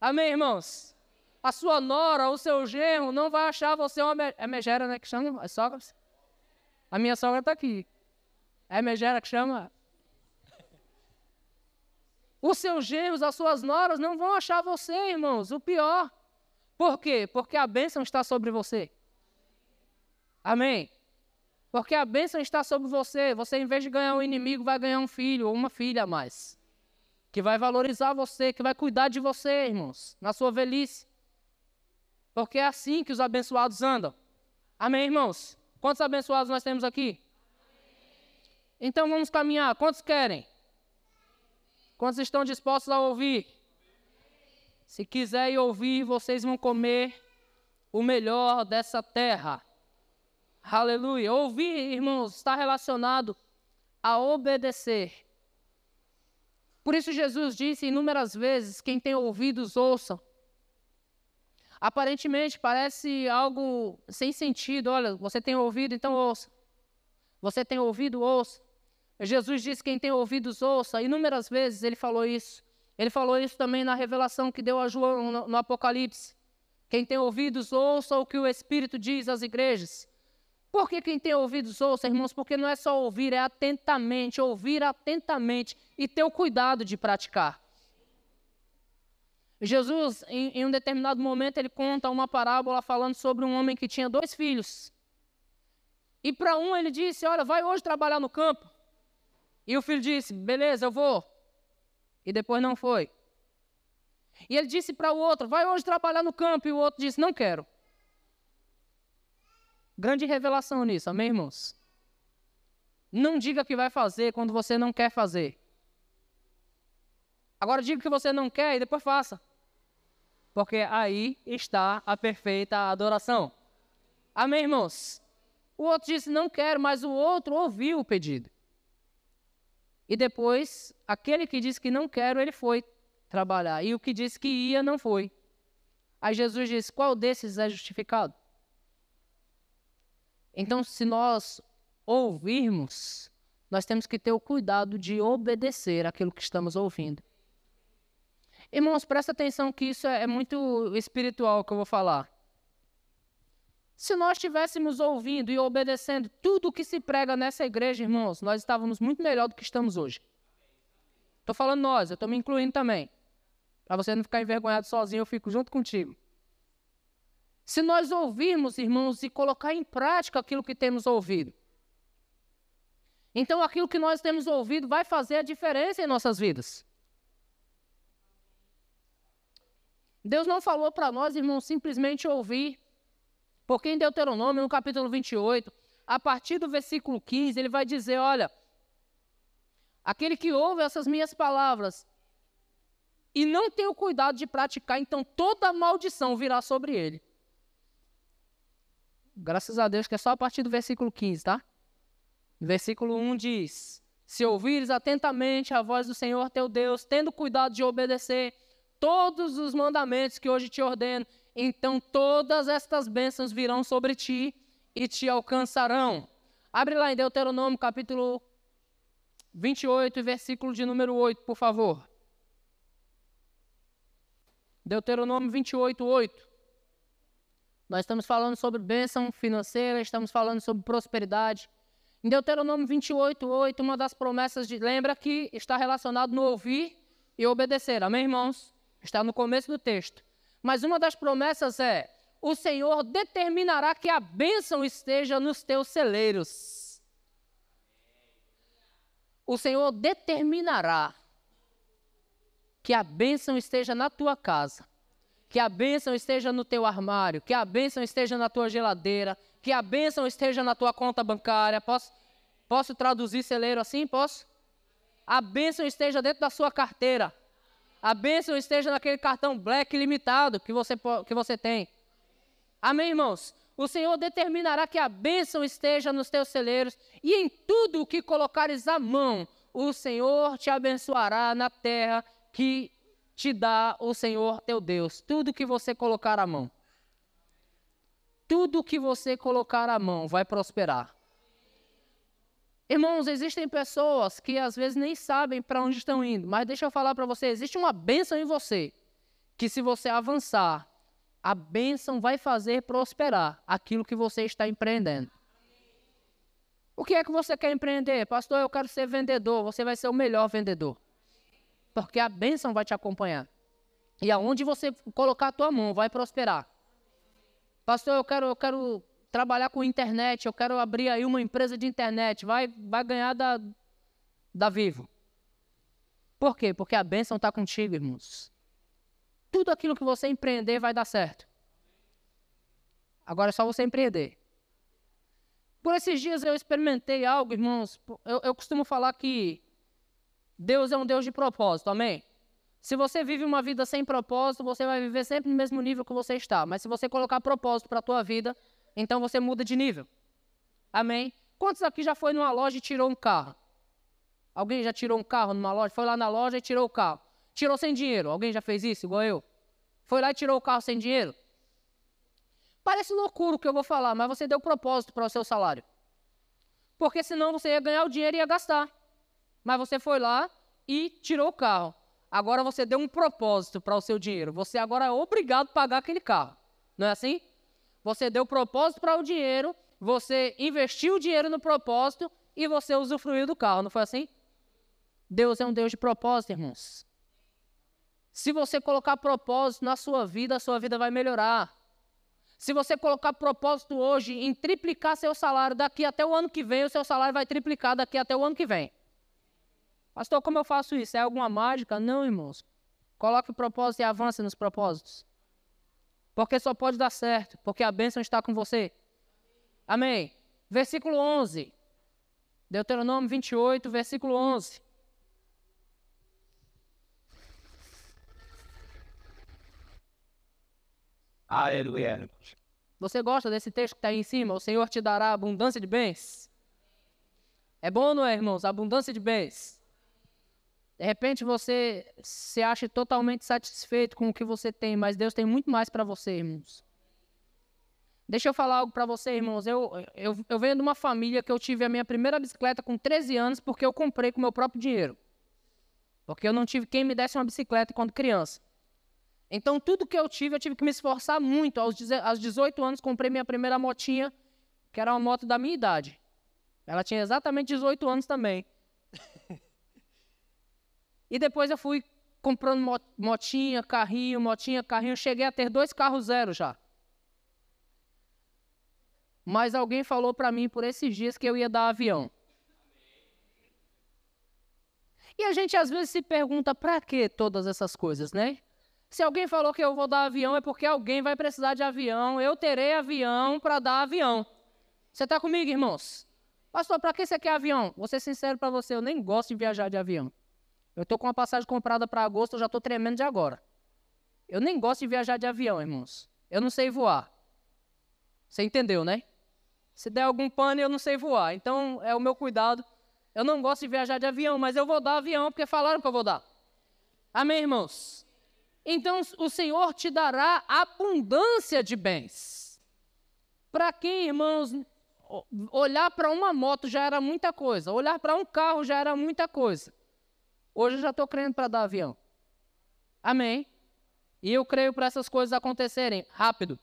Amém, irmãos? A sua nora, o seu genro, não vai achar você uma. É megera, né? Que chama? As sogras? A minha sogra está aqui. É megera que chama? Os seus genros, as suas noras não vão achar você, irmãos, o pior. Por quê? Porque a bênção está sobre você. Amém? Porque a bênção está sobre você. Você, em vez de ganhar um inimigo, vai ganhar um filho ou uma filha a mais. Que vai valorizar você, que vai cuidar de você, irmãos, na sua velhice. Porque é assim que os abençoados andam. Amém, irmãos? Quantos abençoados nós temos aqui? Então vamos caminhar. Quantos querem? Quantos estão dispostos a ouvir? Se quiserem ouvir, vocês vão comer o melhor dessa terra. Aleluia. Ouvir, irmãos, está relacionado a obedecer. Por isso Jesus disse inúmeras vezes: quem tem ouvidos, ouça. Aparentemente parece algo sem sentido. Olha, você tem ouvido, então ouça. Você tem ouvido, ouça. Jesus disse: quem tem ouvidos, ouça. Inúmeras vezes ele falou isso. Ele falou isso também na revelação que deu a João no, no Apocalipse Quem tem ouvidos, ouça o que o Espírito diz às igrejas. Por que quem tem ouvidos, ouça, irmãos? Porque não é só ouvir, é atentamente, ouvir atentamente e ter o cuidado de praticar. Jesus, em, em um determinado momento, ele conta uma parábola falando sobre um homem que tinha dois filhos. E para um ele disse: Olha, vai hoje trabalhar no campo. E o filho disse: Beleza, eu vou. E depois não foi. E ele disse para o outro: Vai hoje trabalhar no campo. E o outro disse: Não quero. Grande revelação nisso, amém, irmãos? Não diga que vai fazer quando você não quer fazer. Agora diga que você não quer e depois faça porque aí está a perfeita adoração. Amém, irmãos? O outro disse, não quero, mas o outro ouviu o pedido. E depois, aquele que disse que não quero, ele foi trabalhar. E o que disse que ia, não foi. Aí Jesus disse: qual desses é justificado? Então, se nós ouvirmos, nós temos que ter o cuidado de obedecer aquilo que estamos ouvindo. Irmãos, presta atenção que isso é, é muito espiritual que eu vou falar. Se nós estivéssemos ouvindo e obedecendo tudo o que se prega nessa igreja, irmãos, nós estávamos muito melhor do que estamos hoje. Estou falando nós, eu estou me incluindo também. Para você não ficar envergonhado sozinho, eu fico junto contigo. Se nós ouvirmos, irmãos, e colocar em prática aquilo que temos ouvido, então aquilo que nós temos ouvido vai fazer a diferença em nossas vidas. Deus não falou para nós, irmãos, simplesmente ouvir. Porque em Deuteronômio, no capítulo 28, a partir do versículo 15, ele vai dizer: Olha, aquele que ouve essas minhas palavras e não tem o cuidado de praticar, então toda maldição virá sobre ele. Graças a Deus que é só a partir do versículo 15, tá? Versículo 1 diz: Se ouvires atentamente a voz do Senhor teu Deus, tendo cuidado de obedecer todos os mandamentos que hoje te ordeno, então todas estas bênçãos virão sobre ti e te alcançarão. Abre lá em Deuteronômio capítulo 28, versículo de número 8, por favor. Deuteronômio 28, 8. Nós estamos falando sobre bênção financeira, estamos falando sobre prosperidade. Em Deuteronômio 28, 8, uma das promessas de. Lembra que está relacionado no ouvir e obedecer. Amém, irmãos? Está no começo do texto. Mas uma das promessas é: o Senhor determinará que a bênção esteja nos teus celeiros. O Senhor determinará que a bênção esteja na tua casa, que a bênção esteja no teu armário, que a bênção esteja na tua geladeira, que a bênção esteja na tua conta bancária. Posso, posso traduzir celeiro assim? Posso? A bênção esteja dentro da sua carteira a bênção esteja naquele cartão black limitado que você, que você tem. Amém, irmãos? O Senhor determinará que a bênção esteja nos teus celeiros e em tudo o que colocares a mão, o Senhor te abençoará na terra que te dá o Senhor teu Deus. Tudo que você colocar a mão. Tudo que você colocar a mão vai prosperar. Irmãos, existem pessoas que às vezes nem sabem para onde estão indo, mas deixa eu falar para você: existe uma bênção em você, que se você avançar, a bênção vai fazer prosperar aquilo que você está empreendendo. O que é que você quer empreender? Pastor, eu quero ser vendedor. Você vai ser o melhor vendedor. Porque a bênção vai te acompanhar. E aonde você colocar a tua mão, vai prosperar. Pastor, eu quero, eu quero trabalhar com internet, eu quero abrir aí uma empresa de internet, vai, vai ganhar da, da Vivo. Por quê? Porque a bênção está contigo, irmãos. Tudo aquilo que você empreender vai dar certo. Agora é só você empreender. Por esses dias eu experimentei algo, irmãos. Eu, eu costumo falar que Deus é um Deus de propósito, amém? Se você vive uma vida sem propósito, você vai viver sempre no mesmo nível que você está. Mas se você colocar propósito para a tua vida, então você muda de nível. Amém? Quantos aqui já foi numa loja e tirou um carro? Alguém já tirou um carro numa loja? Foi lá na loja e tirou o carro. Tirou sem dinheiro. Alguém já fez isso, igual eu? Foi lá e tirou o carro sem dinheiro? Parece loucura o que eu vou falar, mas você deu propósito para o seu salário. Porque senão você ia ganhar o dinheiro e ia gastar. Mas você foi lá e tirou o carro. Agora você deu um propósito para o seu dinheiro. Você agora é obrigado a pagar aquele carro. Não é assim? Você deu propósito para o dinheiro, você investiu o dinheiro no propósito e você usufruiu do carro, não foi assim? Deus é um Deus de propósito, irmãos. Se você colocar propósito na sua vida, a sua vida vai melhorar. Se você colocar propósito hoje em triplicar seu salário daqui até o ano que vem, o seu salário vai triplicar daqui até o ano que vem. Pastor, como eu faço isso? É alguma mágica? Não, irmãos. Coloque o propósito e avance nos propósitos. Porque só pode dar certo, porque a bênção está com você. Amém. Versículo 11. Deuteronômio 28, versículo 11. Aleluia. Você gosta desse texto que está aí em cima? O Senhor te dará abundância de bens. É bom, não é, irmãos? Abundância de bens. De repente você se acha totalmente satisfeito com o que você tem, mas Deus tem muito mais para você, irmãos. Deixa eu falar algo para você, irmãos. Eu, eu, eu venho de uma família que eu tive a minha primeira bicicleta com 13 anos porque eu comprei com meu próprio dinheiro. Porque eu não tive quem me desse uma bicicleta quando criança. Então, tudo que eu tive, eu tive que me esforçar muito. Aos, aos 18 anos, comprei minha primeira motinha, que era uma moto da minha idade. Ela tinha exatamente 18 anos também. E depois eu fui comprando motinha, carrinho, motinha, carrinho. Cheguei a ter dois carros zero já. Mas alguém falou para mim por esses dias que eu ia dar avião. E a gente às vezes se pergunta para que todas essas coisas, né? Se alguém falou que eu vou dar avião, é porque alguém vai precisar de avião. Eu terei avião para dar avião. Você está comigo, irmãos? Pastor, para que você quer avião? Vou ser sincero para você, eu nem gosto de viajar de avião. Eu estou com uma passagem comprada para agosto, eu já estou tremendo de agora. Eu nem gosto de viajar de avião, irmãos. Eu não sei voar. Você entendeu, né? Se der algum pane, eu não sei voar. Então, é o meu cuidado. Eu não gosto de viajar de avião, mas eu vou dar avião porque falaram que eu vou dar. Amém, irmãos? então o Senhor te dará abundância de bens. Para quem, irmãos, olhar para uma moto já era muita coisa, olhar para um carro já era muita coisa. Hoje eu já estou crendo para dar avião. Amém? E eu creio para essas coisas acontecerem rápido.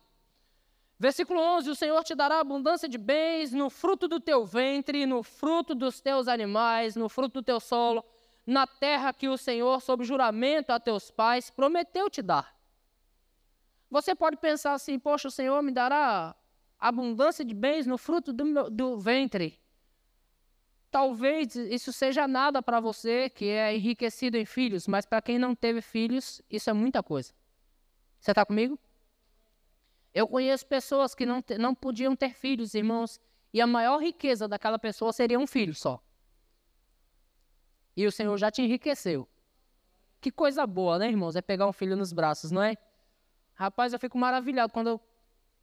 Versículo 11: O Senhor te dará abundância de bens no fruto do teu ventre, no fruto dos teus animais, no fruto do teu solo na terra que o Senhor, sob juramento a teus pais, prometeu te dar. Você pode pensar assim: poxa, o Senhor me dará abundância de bens no fruto do, meu, do ventre. Talvez isso seja nada para você que é enriquecido em filhos, mas para quem não teve filhos, isso é muita coisa. Você está comigo? Eu conheço pessoas que não, não podiam ter filhos, irmãos, e a maior riqueza daquela pessoa seria um filho só e o Senhor já te enriqueceu. Que coisa boa, né, irmãos? É pegar um filho nos braços, não é? Rapaz, eu fico maravilhado quando eu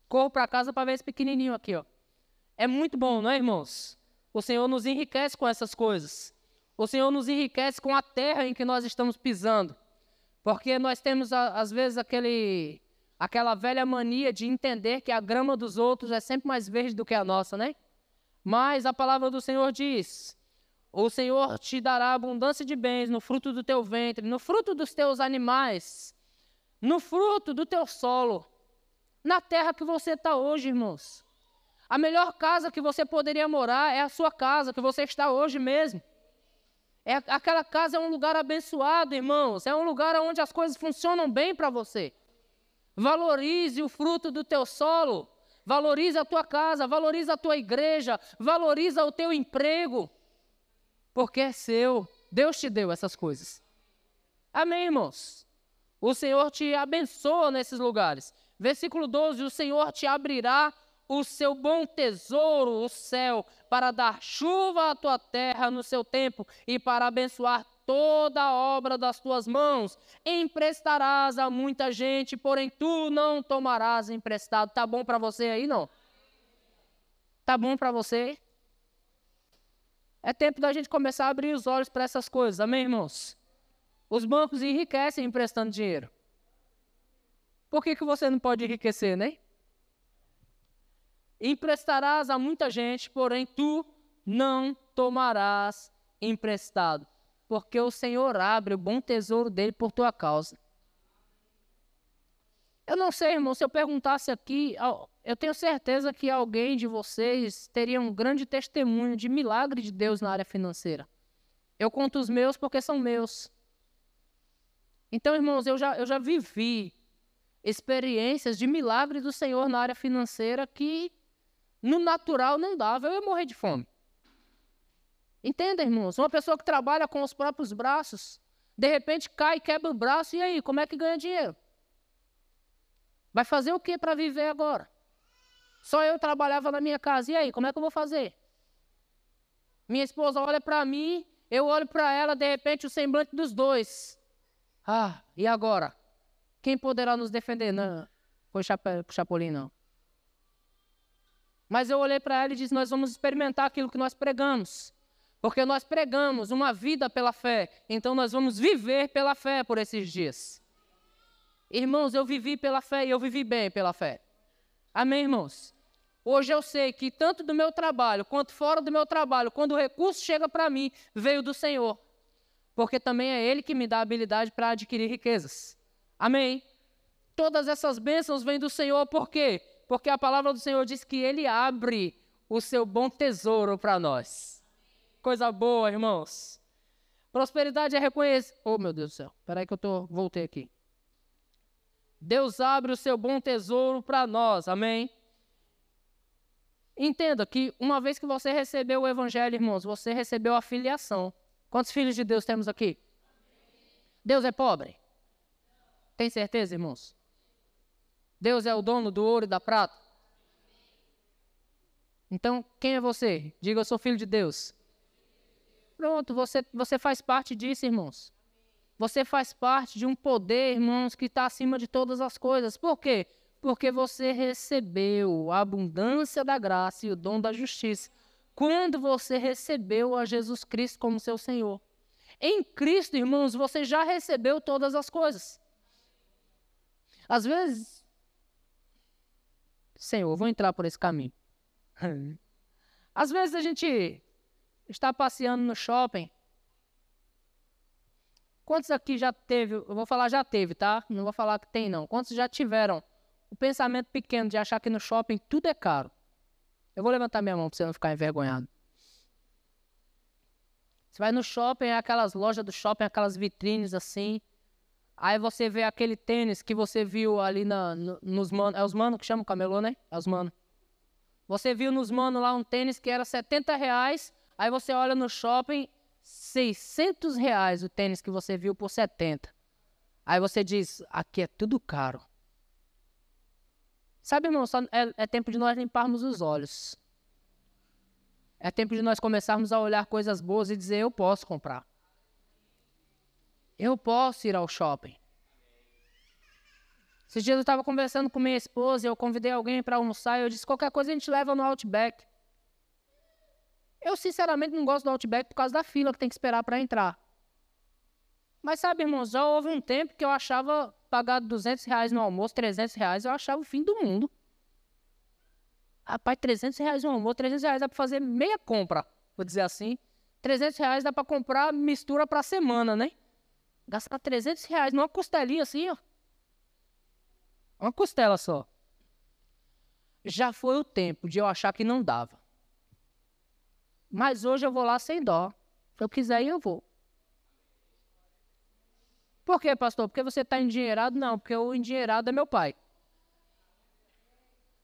corro para casa para ver esse pequenininho aqui, ó. É muito bom, não é, irmãos? O Senhor nos enriquece com essas coisas. O Senhor nos enriquece com a terra em que nós estamos pisando. Porque nós temos, às vezes, aquele, aquela velha mania de entender que a grama dos outros é sempre mais verde do que a nossa, né? Mas a palavra do Senhor diz o Senhor te dará abundância de bens no fruto do teu ventre, no fruto dos teus animais, no fruto do teu solo, na terra que você está hoje, irmãos. A melhor casa que você poderia morar é a sua casa, que você está hoje mesmo. É, aquela casa é um lugar abençoado, irmãos. É um lugar onde as coisas funcionam bem para você. Valorize o fruto do teu solo. Valorize a tua casa, valorize a tua igreja, valorize o teu emprego porque é seu. Deus te deu essas coisas. Amém, irmãos? O Senhor te abençoa nesses lugares. Versículo 12: O Senhor te abrirá o seu bom tesouro, o céu, para dar chuva à tua terra no seu tempo e para abençoar toda a obra das tuas mãos. Emprestarás a muita gente, porém tu não tomarás emprestado. Tá bom para você aí, não? Tá bom para você? É tempo da gente começar a abrir os olhos para essas coisas, amém, irmãos? Os bancos enriquecem emprestando dinheiro. Por que, que você não pode enriquecer, né? Emprestarás a muita gente, porém tu não tomarás emprestado, porque o Senhor abre o bom tesouro dele por tua causa. Eu não sei, irmão, se eu perguntasse aqui, eu tenho certeza que alguém de vocês teria um grande testemunho de milagre de Deus na área financeira. Eu conto os meus porque são meus. Então, irmãos, eu já, eu já vivi experiências de milagre do Senhor na área financeira que no natural não dava, eu ia morrer de fome. Entenda, irmãos? Uma pessoa que trabalha com os próprios braços, de repente cai, quebra o braço, e aí, como é que ganha dinheiro? Vai fazer o que para viver agora? Só eu trabalhava na minha casa, e aí, como é que eu vou fazer? Minha esposa olha para mim, eu olho para ela, de repente o semblante dos dois. Ah, e agora? Quem poderá nos defender? Não, foi o Chapolin, não. Mas eu olhei para ela e disse: Nós vamos experimentar aquilo que nós pregamos. Porque nós pregamos uma vida pela fé. Então nós vamos viver pela fé por esses dias. Irmãos, eu vivi pela fé e eu vivi bem pela fé. Amém, irmãos? Hoje eu sei que tanto do meu trabalho quanto fora do meu trabalho, quando o recurso chega para mim, veio do Senhor. Porque também é Ele que me dá habilidade para adquirir riquezas. Amém? Todas essas bênçãos vêm do Senhor, por quê? Porque a palavra do Senhor diz que Ele abre o seu bom tesouro para nós. Coisa boa, irmãos. Prosperidade é reconhecer. Oh, meu Deus do céu. Espera aí que eu tô... voltei aqui. Deus abre o seu bom tesouro para nós. Amém? Entenda que uma vez que você recebeu o evangelho, irmãos, você recebeu a filiação. Quantos filhos de Deus temos aqui? Deus é pobre? Tem certeza, irmãos? Deus é o dono do ouro e da prata? Então, quem é você? Diga, eu sou filho de Deus. Pronto, você, você faz parte disso, irmãos. Você faz parte de um poder, irmãos, que está acima de todas as coisas. Por quê? porque você recebeu a abundância da graça e o dom da justiça quando você recebeu a Jesus Cristo como seu Senhor. Em Cristo, irmãos, você já recebeu todas as coisas. Às vezes, Senhor, vou entrar por esse caminho. Às vezes a gente está passeando no shopping. Quantos aqui já teve? Eu vou falar já teve, tá? Não vou falar que tem, não. Quantos já tiveram o pensamento pequeno de achar que no shopping tudo é caro. Eu vou levantar minha mão para você não ficar envergonhado. Você vai no shopping, é aquelas lojas do shopping, aquelas vitrines assim. Aí você vê aquele tênis que você viu ali na, no, nos manos. É os manos que chamam camelô, né? É os manos. Você viu nos manos lá um tênis que era 70 reais. Aí você olha no shopping, 600 reais o tênis que você viu por 70. Aí você diz, aqui é tudo caro. Sabe, irmão, só é, é tempo de nós limparmos os olhos. É tempo de nós começarmos a olhar coisas boas e dizer: eu posso comprar. Eu posso ir ao shopping. Esses dias eu estava conversando com minha esposa e eu convidei alguém para almoçar e eu disse: qualquer coisa a gente leva no Outback. Eu, sinceramente, não gosto do Outback por causa da fila que tem que esperar para entrar. Mas sabe, irmãos, já houve um tempo que eu achava pagar 200 reais no almoço, 300 reais, eu achava o fim do mundo. Rapaz, 300 reais no almoço, 300 reais dá para fazer meia compra, vou dizer assim. 300 reais dá para comprar mistura para semana, né? Gastar 300 reais numa costelinha assim, ó. Uma costela só. Já foi o tempo de eu achar que não dava. Mas hoje eu vou lá sem dó. Se eu quiser eu vou. Por quê, pastor? Porque você está endinheirado? Não, porque o endinheirado é meu pai.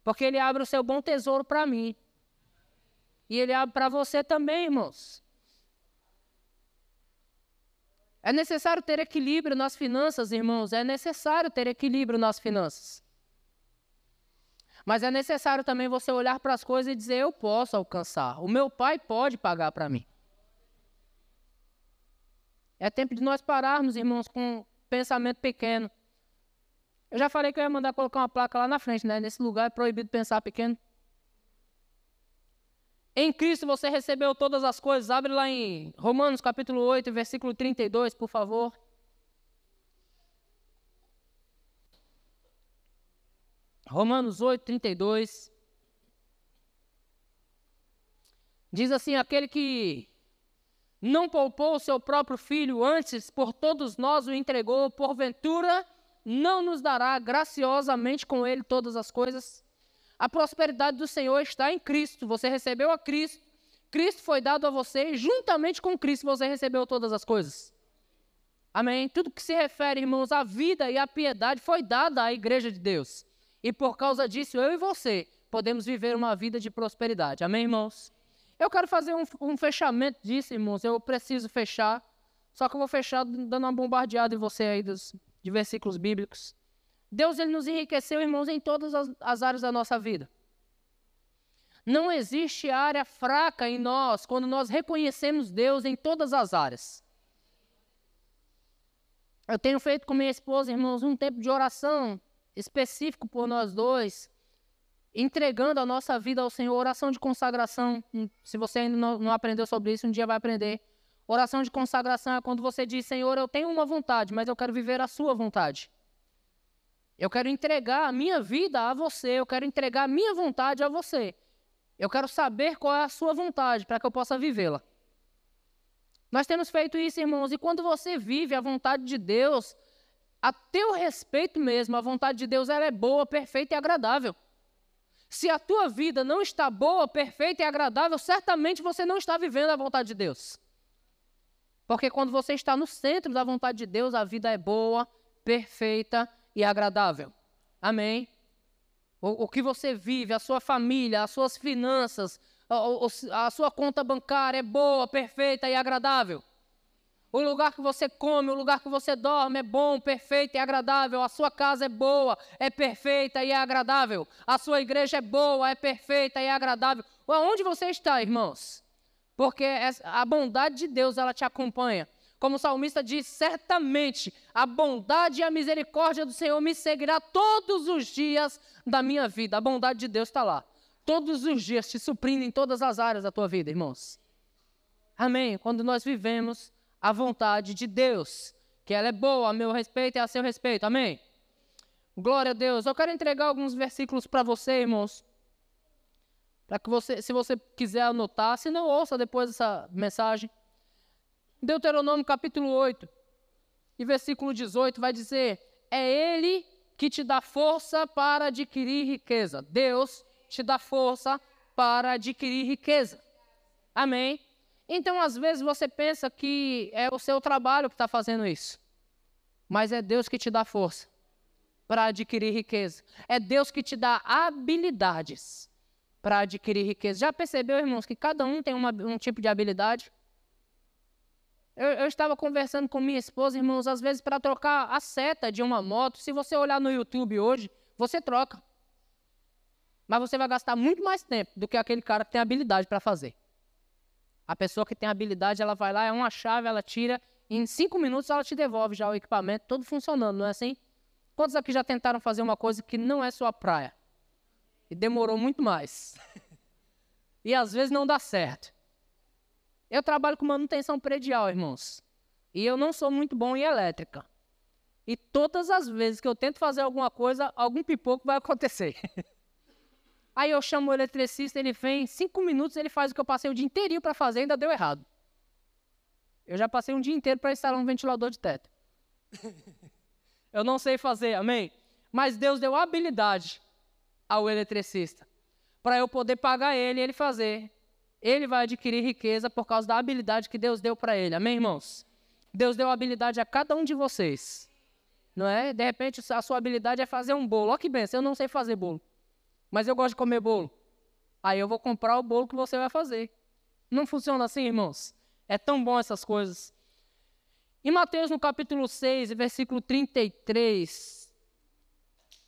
Porque ele abre o seu bom tesouro para mim. E ele abre para você também, irmãos. É necessário ter equilíbrio nas finanças, irmãos. É necessário ter equilíbrio nas finanças. Mas é necessário também você olhar para as coisas e dizer: eu posso alcançar. O meu pai pode pagar para mim. É tempo de nós pararmos, irmãos, com um pensamento pequeno. Eu já falei que eu ia mandar colocar uma placa lá na frente, né? Nesse lugar é proibido pensar pequeno. Em Cristo você recebeu todas as coisas. Abre lá em Romanos capítulo 8, versículo 32, por favor. Romanos 8, 32. Diz assim: aquele que não poupou o seu próprio filho, antes por todos nós o entregou, porventura não nos dará graciosamente com Ele todas as coisas? A prosperidade do Senhor está em Cristo. Você recebeu a Cristo. Cristo foi dado a você e juntamente com Cristo você recebeu todas as coisas. Amém? Tudo que se refere, irmãos, à vida e à piedade foi dada à igreja de Deus. E por causa disso, eu e você podemos viver uma vida de prosperidade. Amém, irmãos? Eu quero fazer um, um fechamento disso, irmãos. Eu preciso fechar. Só que eu vou fechar dando uma bombardeada em você aí dos, de versículos bíblicos. Deus ele nos enriqueceu, irmãos, em todas as, as áreas da nossa vida. Não existe área fraca em nós quando nós reconhecemos Deus em todas as áreas. Eu tenho feito com minha esposa, irmãos, um tempo de oração específico por nós dois, entregando a nossa vida ao Senhor, oração de consagração. Se você ainda não aprendeu sobre isso, um dia vai aprender. Oração de consagração é quando você diz: Senhor, eu tenho uma vontade, mas eu quero viver a Sua vontade. Eu quero entregar a minha vida a você, eu quero entregar a minha vontade a você. Eu quero saber qual é a sua vontade para que eu possa vivê-la. Nós temos feito isso, irmãos, e quando você vive a vontade de Deus, a teu respeito mesmo, a vontade de Deus ela é boa, perfeita e agradável. Se a tua vida não está boa, perfeita e agradável, certamente você não está vivendo a vontade de Deus. Porque quando você está no centro da vontade de Deus, a vida é boa, perfeita e agradável. Amém? O, o que você vive, a sua família, as suas finanças, a, a sua conta bancária é boa, perfeita e agradável. O lugar que você come, o lugar que você dorme é bom, perfeito e agradável. A sua casa é boa, é perfeita e é agradável. A sua igreja é boa, é perfeita e agradável. Onde você está, irmãos? Porque a bondade de Deus, ela te acompanha. Como o salmista diz, certamente a bondade e a misericórdia do Senhor me seguirá todos os dias da minha vida. A bondade de Deus está lá. Todos os dias te suprindo em todas as áreas da tua vida, irmãos. Amém. Quando nós vivemos a vontade de Deus, que ela é boa a meu respeito e a seu respeito. Amém. Glória a Deus. Eu quero entregar alguns versículos para você, irmãos. Para que você, se você quiser anotar, se não ouça depois dessa mensagem. Deuteronômio capítulo 8 e versículo 18 vai dizer: É Ele que te dá força para adquirir riqueza. Deus te dá força para adquirir riqueza. Amém? Então, às vezes, você pensa que é o seu trabalho que está fazendo isso. Mas é Deus que te dá força para adquirir riqueza. É Deus que te dá habilidades para adquirir riqueza. Já percebeu, irmãos, que cada um tem uma, um tipo de habilidade? Eu, eu, estava conversando com minha esposa, irmãos, às vezes para trocar a seta de uma moto, se você olhar no YouTube hoje, você troca. Mas você vai gastar muito mais tempo do que aquele cara que tem habilidade para fazer. A pessoa que tem habilidade, ela vai lá, é uma chave, ela tira, em cinco minutos ela te devolve já o equipamento todo funcionando, não é assim? Quantos aqui já tentaram fazer uma coisa que não é sua praia? E demorou muito mais. e às vezes não dá certo. Eu trabalho com manutenção predial, irmãos. E eu não sou muito bom em elétrica. E todas as vezes que eu tento fazer alguma coisa, algum pipoco vai acontecer. Aí eu chamo o eletricista, ele vem, cinco minutos ele faz o que eu passei o dia inteirinho para fazer e ainda deu errado. Eu já passei um dia inteiro para instalar um ventilador de teto. eu não sei fazer, amém? Mas Deus deu habilidade ao eletricista para eu poder pagar ele e ele fazer ele vai adquirir riqueza por causa da habilidade que Deus deu para ele. Amém, irmãos? Deus deu habilidade a cada um de vocês. Não é? De repente, a sua habilidade é fazer um bolo. Olha que benção, eu não sei fazer bolo. Mas eu gosto de comer bolo. Aí eu vou comprar o bolo que você vai fazer. Não funciona assim, irmãos? É tão bom essas coisas. Em Mateus, no capítulo 6, versículo 33,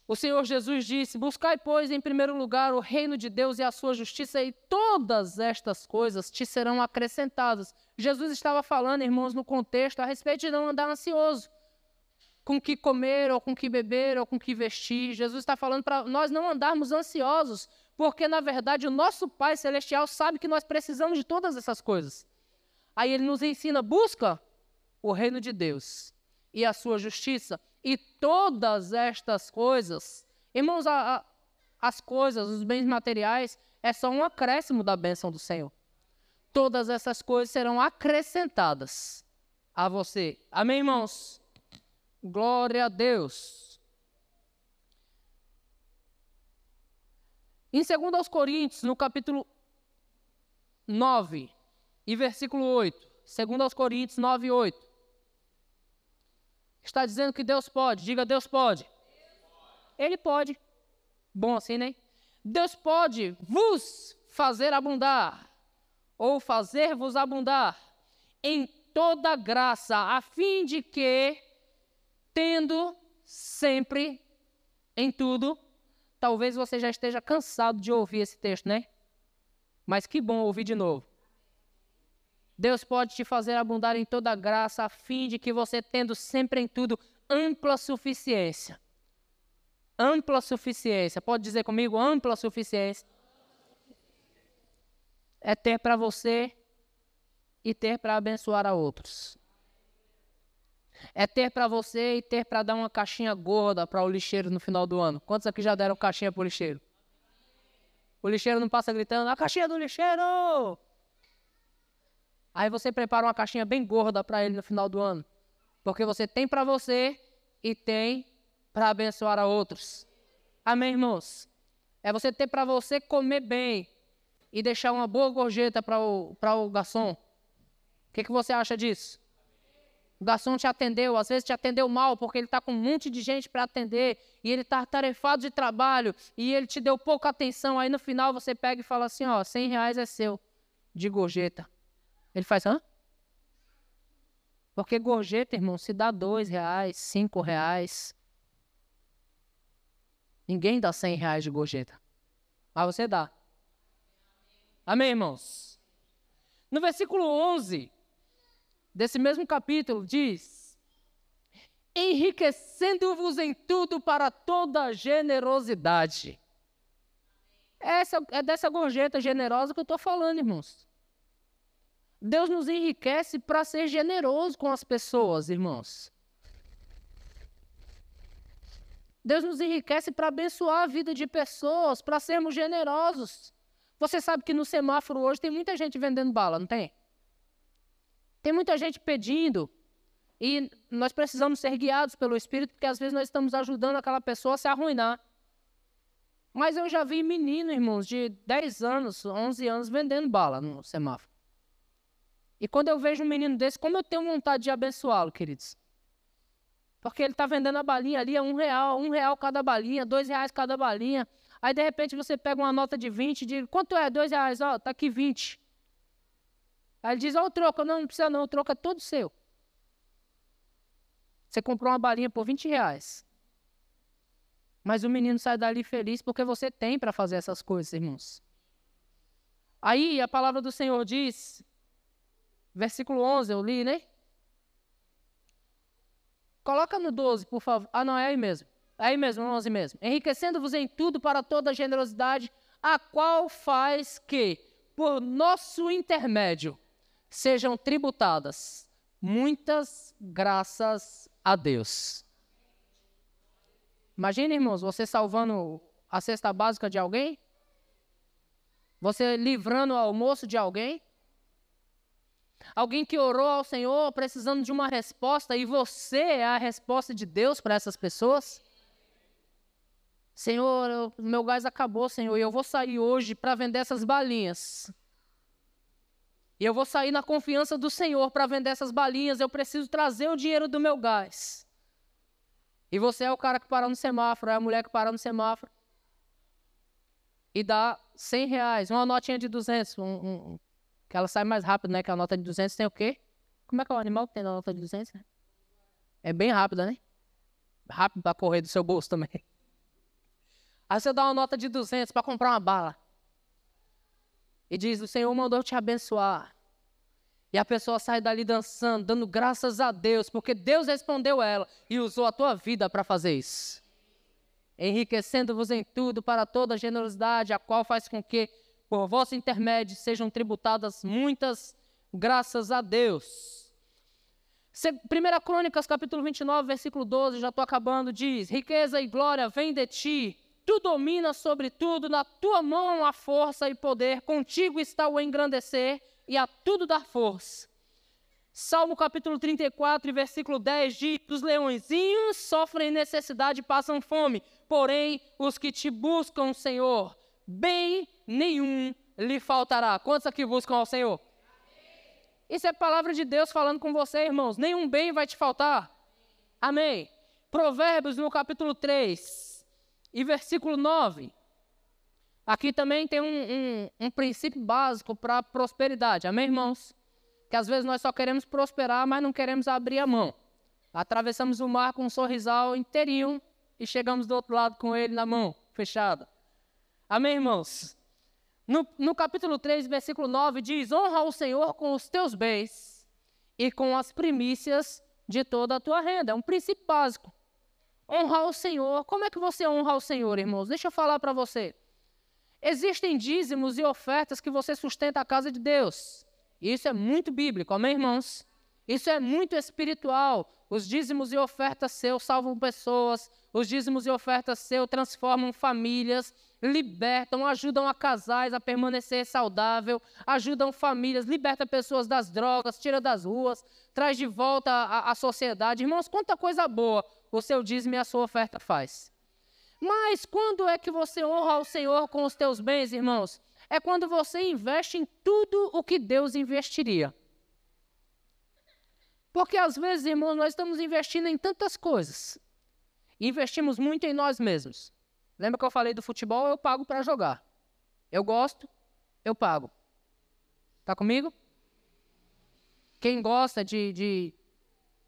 o Senhor Jesus disse: Buscai, pois, em primeiro lugar o reino de Deus e a sua justiça, e todas estas coisas te serão acrescentadas. Jesus estava falando, irmãos, no contexto a respeito de não andar ansioso com que comer, ou com que beber, ou com que vestir. Jesus está falando para nós não andarmos ansiosos, porque na verdade o nosso Pai Celestial sabe que nós precisamos de todas essas coisas. Aí ele nos ensina: busca o reino de Deus e a sua justiça, e todas estas coisas, irmãos, a, a, as coisas, os bens materiais, é só um acréscimo da bênção do Senhor. Todas essas coisas serão acrescentadas a você. Amém, irmãos? Glória a Deus. Em 2 Coríntios, no capítulo 9 e versículo 8. 2 Coríntios 9, 8. Está dizendo que Deus pode. Diga, Deus pode. Ele pode. Bom assim, né? Deus pode vos fazer abundar, ou fazer-vos abundar, em toda graça, a fim de que, tendo sempre em tudo, talvez você já esteja cansado de ouvir esse texto, né? Mas que bom ouvir de novo. Deus pode te fazer abundar em toda graça, a fim de que você, tendo sempre em tudo ampla suficiência. Ampla suficiência. Pode dizer comigo? Ampla suficiência. É ter para você e ter para abençoar a outros. É ter para você e ter para dar uma caixinha gorda para o lixeiro no final do ano. Quantos aqui já deram caixinha para o lixeiro? O lixeiro não passa gritando: a caixinha do lixeiro! Aí você prepara uma caixinha bem gorda para ele no final do ano. Porque você tem para você e tem para abençoar a outros. Amém, irmãos? É você ter para você comer bem e deixar uma boa gorjeta para o, o garçom. O que, que você acha disso? O garçom te atendeu, às vezes te atendeu mal, porque ele está com um monte de gente para atender e ele está tarefado de trabalho e ele te deu pouca atenção. Aí no final você pega e fala assim: ó, 100 reais é seu de gorjeta. Ele faz, hã? Porque gorjeta, irmão, se dá dois reais, cinco reais. Ninguém dá cem reais de gorjeta. Mas você dá. Amém, irmãos? No versículo 11 desse mesmo capítulo diz: Enriquecendo-vos em tudo para toda generosidade. Essa, é dessa gorjeta generosa que eu estou falando, irmãos. Deus nos enriquece para ser generoso com as pessoas, irmãos. Deus nos enriquece para abençoar a vida de pessoas, para sermos generosos. Você sabe que no semáforo hoje tem muita gente vendendo bala, não tem? Tem muita gente pedindo. E nós precisamos ser guiados pelo Espírito, porque às vezes nós estamos ajudando aquela pessoa a se arruinar. Mas eu já vi menino, irmãos, de 10 anos, 11 anos, vendendo bala no semáforo. E quando eu vejo um menino desse, como eu tenho vontade de abençoá-lo, queridos? Porque ele está vendendo a balinha ali a um real, um real cada balinha, dois reais cada balinha. Aí de repente você pega uma nota de 20 e diz, quanto é? Dois reais, ó, tá aqui 20. Aí ele diz, ó, o troco, não, não precisa não, o troco é todo seu. Você comprou uma balinha por 20 reais. Mas o menino sai dali feliz porque você tem para fazer essas coisas, irmãos. Aí a palavra do Senhor diz Versículo 11, eu li, né? Coloca no 12, por favor. Ah, não, é aí mesmo. É aí mesmo, no 11 mesmo. Enriquecendo-vos em tudo para toda generosidade, a qual faz que, por nosso intermédio, sejam tributadas muitas graças a Deus. Imagina, irmãos, você salvando a cesta básica de alguém? Você livrando o almoço de alguém? Alguém que orou ao Senhor precisando de uma resposta e você é a resposta de Deus para essas pessoas? Senhor, o meu gás acabou, Senhor, e eu vou sair hoje para vender essas balinhas. E eu vou sair na confiança do Senhor para vender essas balinhas. Eu preciso trazer o dinheiro do meu gás. E você é o cara que parou no semáforo, é a mulher que parou no semáforo. E dá 100 reais, uma notinha de 200, um, um, que ela sai mais rápido, né? Que a nota de 200 tem o quê? Como é que é o animal que tem na nota de 200, né? É bem rápida, né? Rápido para correr do seu bolso também. Aí você dá uma nota de 200 para comprar uma bala. E diz: O Senhor mandou te abençoar. E a pessoa sai dali dançando, dando graças a Deus, porque Deus respondeu ela e usou a tua vida para fazer isso. Enriquecendo-vos em tudo para toda generosidade, a qual faz com que por vosso intermédio sejam tributadas muitas graças a Deus. 1 Crônicas, capítulo 29, versículo 12, já estou acabando, diz: Riqueza e glória vem de ti, tu dominas sobre tudo, na tua mão há força e poder, contigo está o engrandecer e a tudo dar força. Salmo capítulo 34, versículo 10 diz: Os leõezinhos sofrem necessidade e passam fome, porém os que te buscam, Senhor, bem nenhum lhe faltará. Quantos aqui buscam ao Senhor? Isso é palavra de Deus falando com você, irmãos. Nenhum bem vai te faltar. Amém. Provérbios no capítulo 3 e versículo 9. Aqui também tem um, um, um princípio básico para prosperidade. Amém, irmãos? Que às vezes nós só queremos prosperar, mas não queremos abrir a mão. Atravessamos o mar com um sorrisal inteirinho e chegamos do outro lado com ele na mão, fechada. Amém, irmãos? No, no capítulo 3, versículo 9, diz: Honra o Senhor com os teus bens e com as primícias de toda a tua renda. É um princípio básico. Honrar o Senhor. Como é que você honra o Senhor, irmãos? Deixa eu falar para você. Existem dízimos e ofertas que você sustenta a casa de Deus. Isso é muito bíblico, amém, irmãos? Isso é muito espiritual. Os dízimos e ofertas seus salvam pessoas, os dízimos e ofertas seus transformam famílias, libertam, ajudam a casais a permanecer saudável, ajudam famílias, liberta pessoas das drogas, tira das ruas, traz de volta a, a sociedade. Irmãos, quanta coisa boa o seu dízimo e a sua oferta faz. Mas quando é que você honra o Senhor com os teus bens, irmãos? É quando você investe em tudo o que Deus investiria. Porque às vezes, irmãos, nós estamos investindo em tantas coisas. Investimos muito em nós mesmos. Lembra que eu falei do futebol? Eu pago para jogar. Eu gosto, eu pago. Tá comigo? Quem gosta de, de,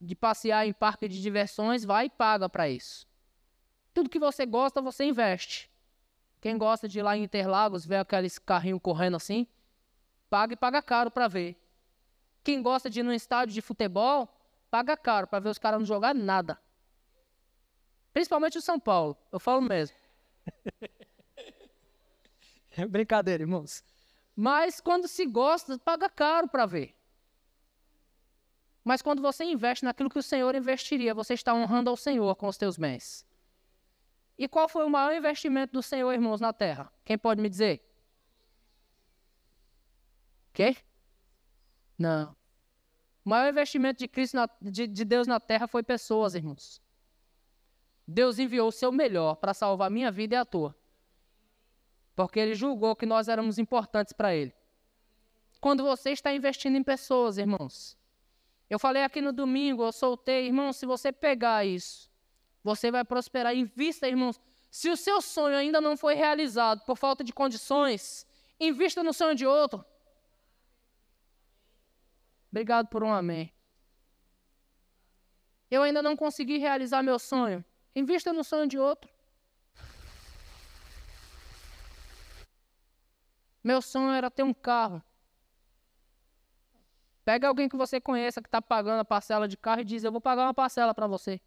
de passear em parque de diversões, vai e paga para isso. Tudo que você gosta, você investe. Quem gosta de ir lá em Interlagos, ver aqueles carrinhos correndo assim, paga e paga caro para ver. Quem gosta de ir num estádio de futebol, paga caro para ver os caras não jogar nada. Principalmente o São Paulo, eu falo mesmo. é brincadeira, irmãos. Mas quando se gosta, paga caro para ver. Mas quando você investe naquilo que o Senhor investiria, você está honrando ao Senhor com os teus bens. E qual foi o maior investimento do Senhor, irmãos, na terra? Quem pode me dizer? Quê? Não. O maior investimento de, Cristo na, de, de Deus na terra foi pessoas, irmãos. Deus enviou o seu melhor para salvar minha vida e a tua. Porque ele julgou que nós éramos importantes para ele. Quando você está investindo em pessoas, irmãos. Eu falei aqui no domingo, eu soltei, irmão, se você pegar isso, você vai prosperar. Invista, irmãos. Se o seu sonho ainda não foi realizado por falta de condições, invista no sonho de outro. Obrigado por um amém. Eu ainda não consegui realizar meu sonho. Invista no sonho de outro. Meu sonho era ter um carro. Pega alguém que você conheça que está pagando a parcela de carro e diz: Eu vou pagar uma parcela para você.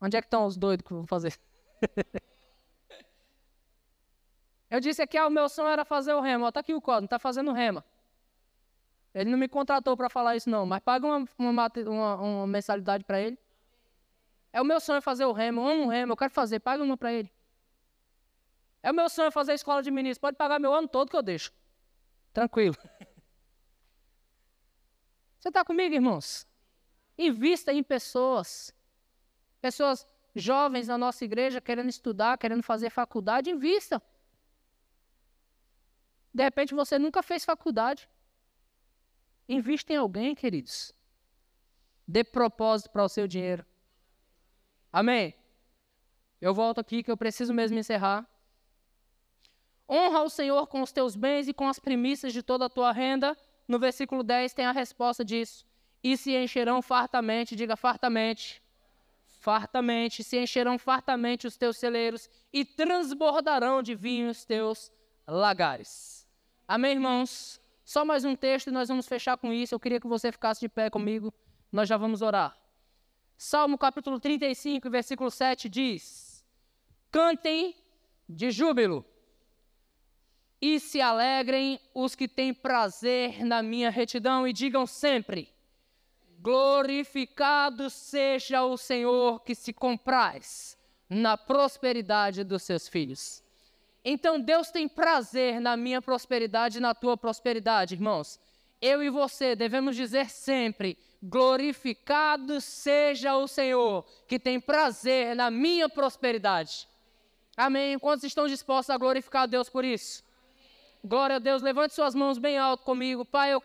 Onde é que estão os doidos que vão fazer? eu disse aqui: ah, o meu sonho era fazer o remo. Está aqui o código, está fazendo rema. Ele não me contratou para falar isso, não, mas paga uma, uma, uma, uma mensalidade para ele. É o meu sonho fazer o remo, eu amo o remo, eu quero fazer, paga uma para ele. É o meu sonho fazer a escola de ministros, pode pagar meu ano todo que eu deixo. Tranquilo. Você está comigo, irmãos? Invista em pessoas. Pessoas jovens na nossa igreja querendo estudar, querendo fazer faculdade, invista. De repente você nunca fez faculdade. Invista em alguém, queridos. Dê propósito para o seu dinheiro. Amém? Eu volto aqui que eu preciso mesmo encerrar. Honra o Senhor com os teus bens e com as primícias de toda a tua renda. No versículo 10 tem a resposta disso. E se encherão fartamente, diga fartamente. Fartamente, se encherão fartamente os teus celeiros e transbordarão de vinho os teus lagares. Amém, irmãos? Só mais um texto e nós vamos fechar com isso. Eu queria que você ficasse de pé comigo. Nós já vamos orar. Salmo capítulo 35, versículo 7 diz: Cantem de júbilo e se alegrem os que têm prazer na minha retidão e digam sempre: Glorificado seja o Senhor que se compraz na prosperidade dos seus filhos. Então Deus tem prazer na minha prosperidade e na tua prosperidade, irmãos. Eu e você devemos dizer sempre: glorificado seja o Senhor, que tem prazer na minha prosperidade. Amém. Quantos estão dispostos a glorificar a Deus por isso? Glória a Deus. Levante suas mãos bem alto comigo. Pai, eu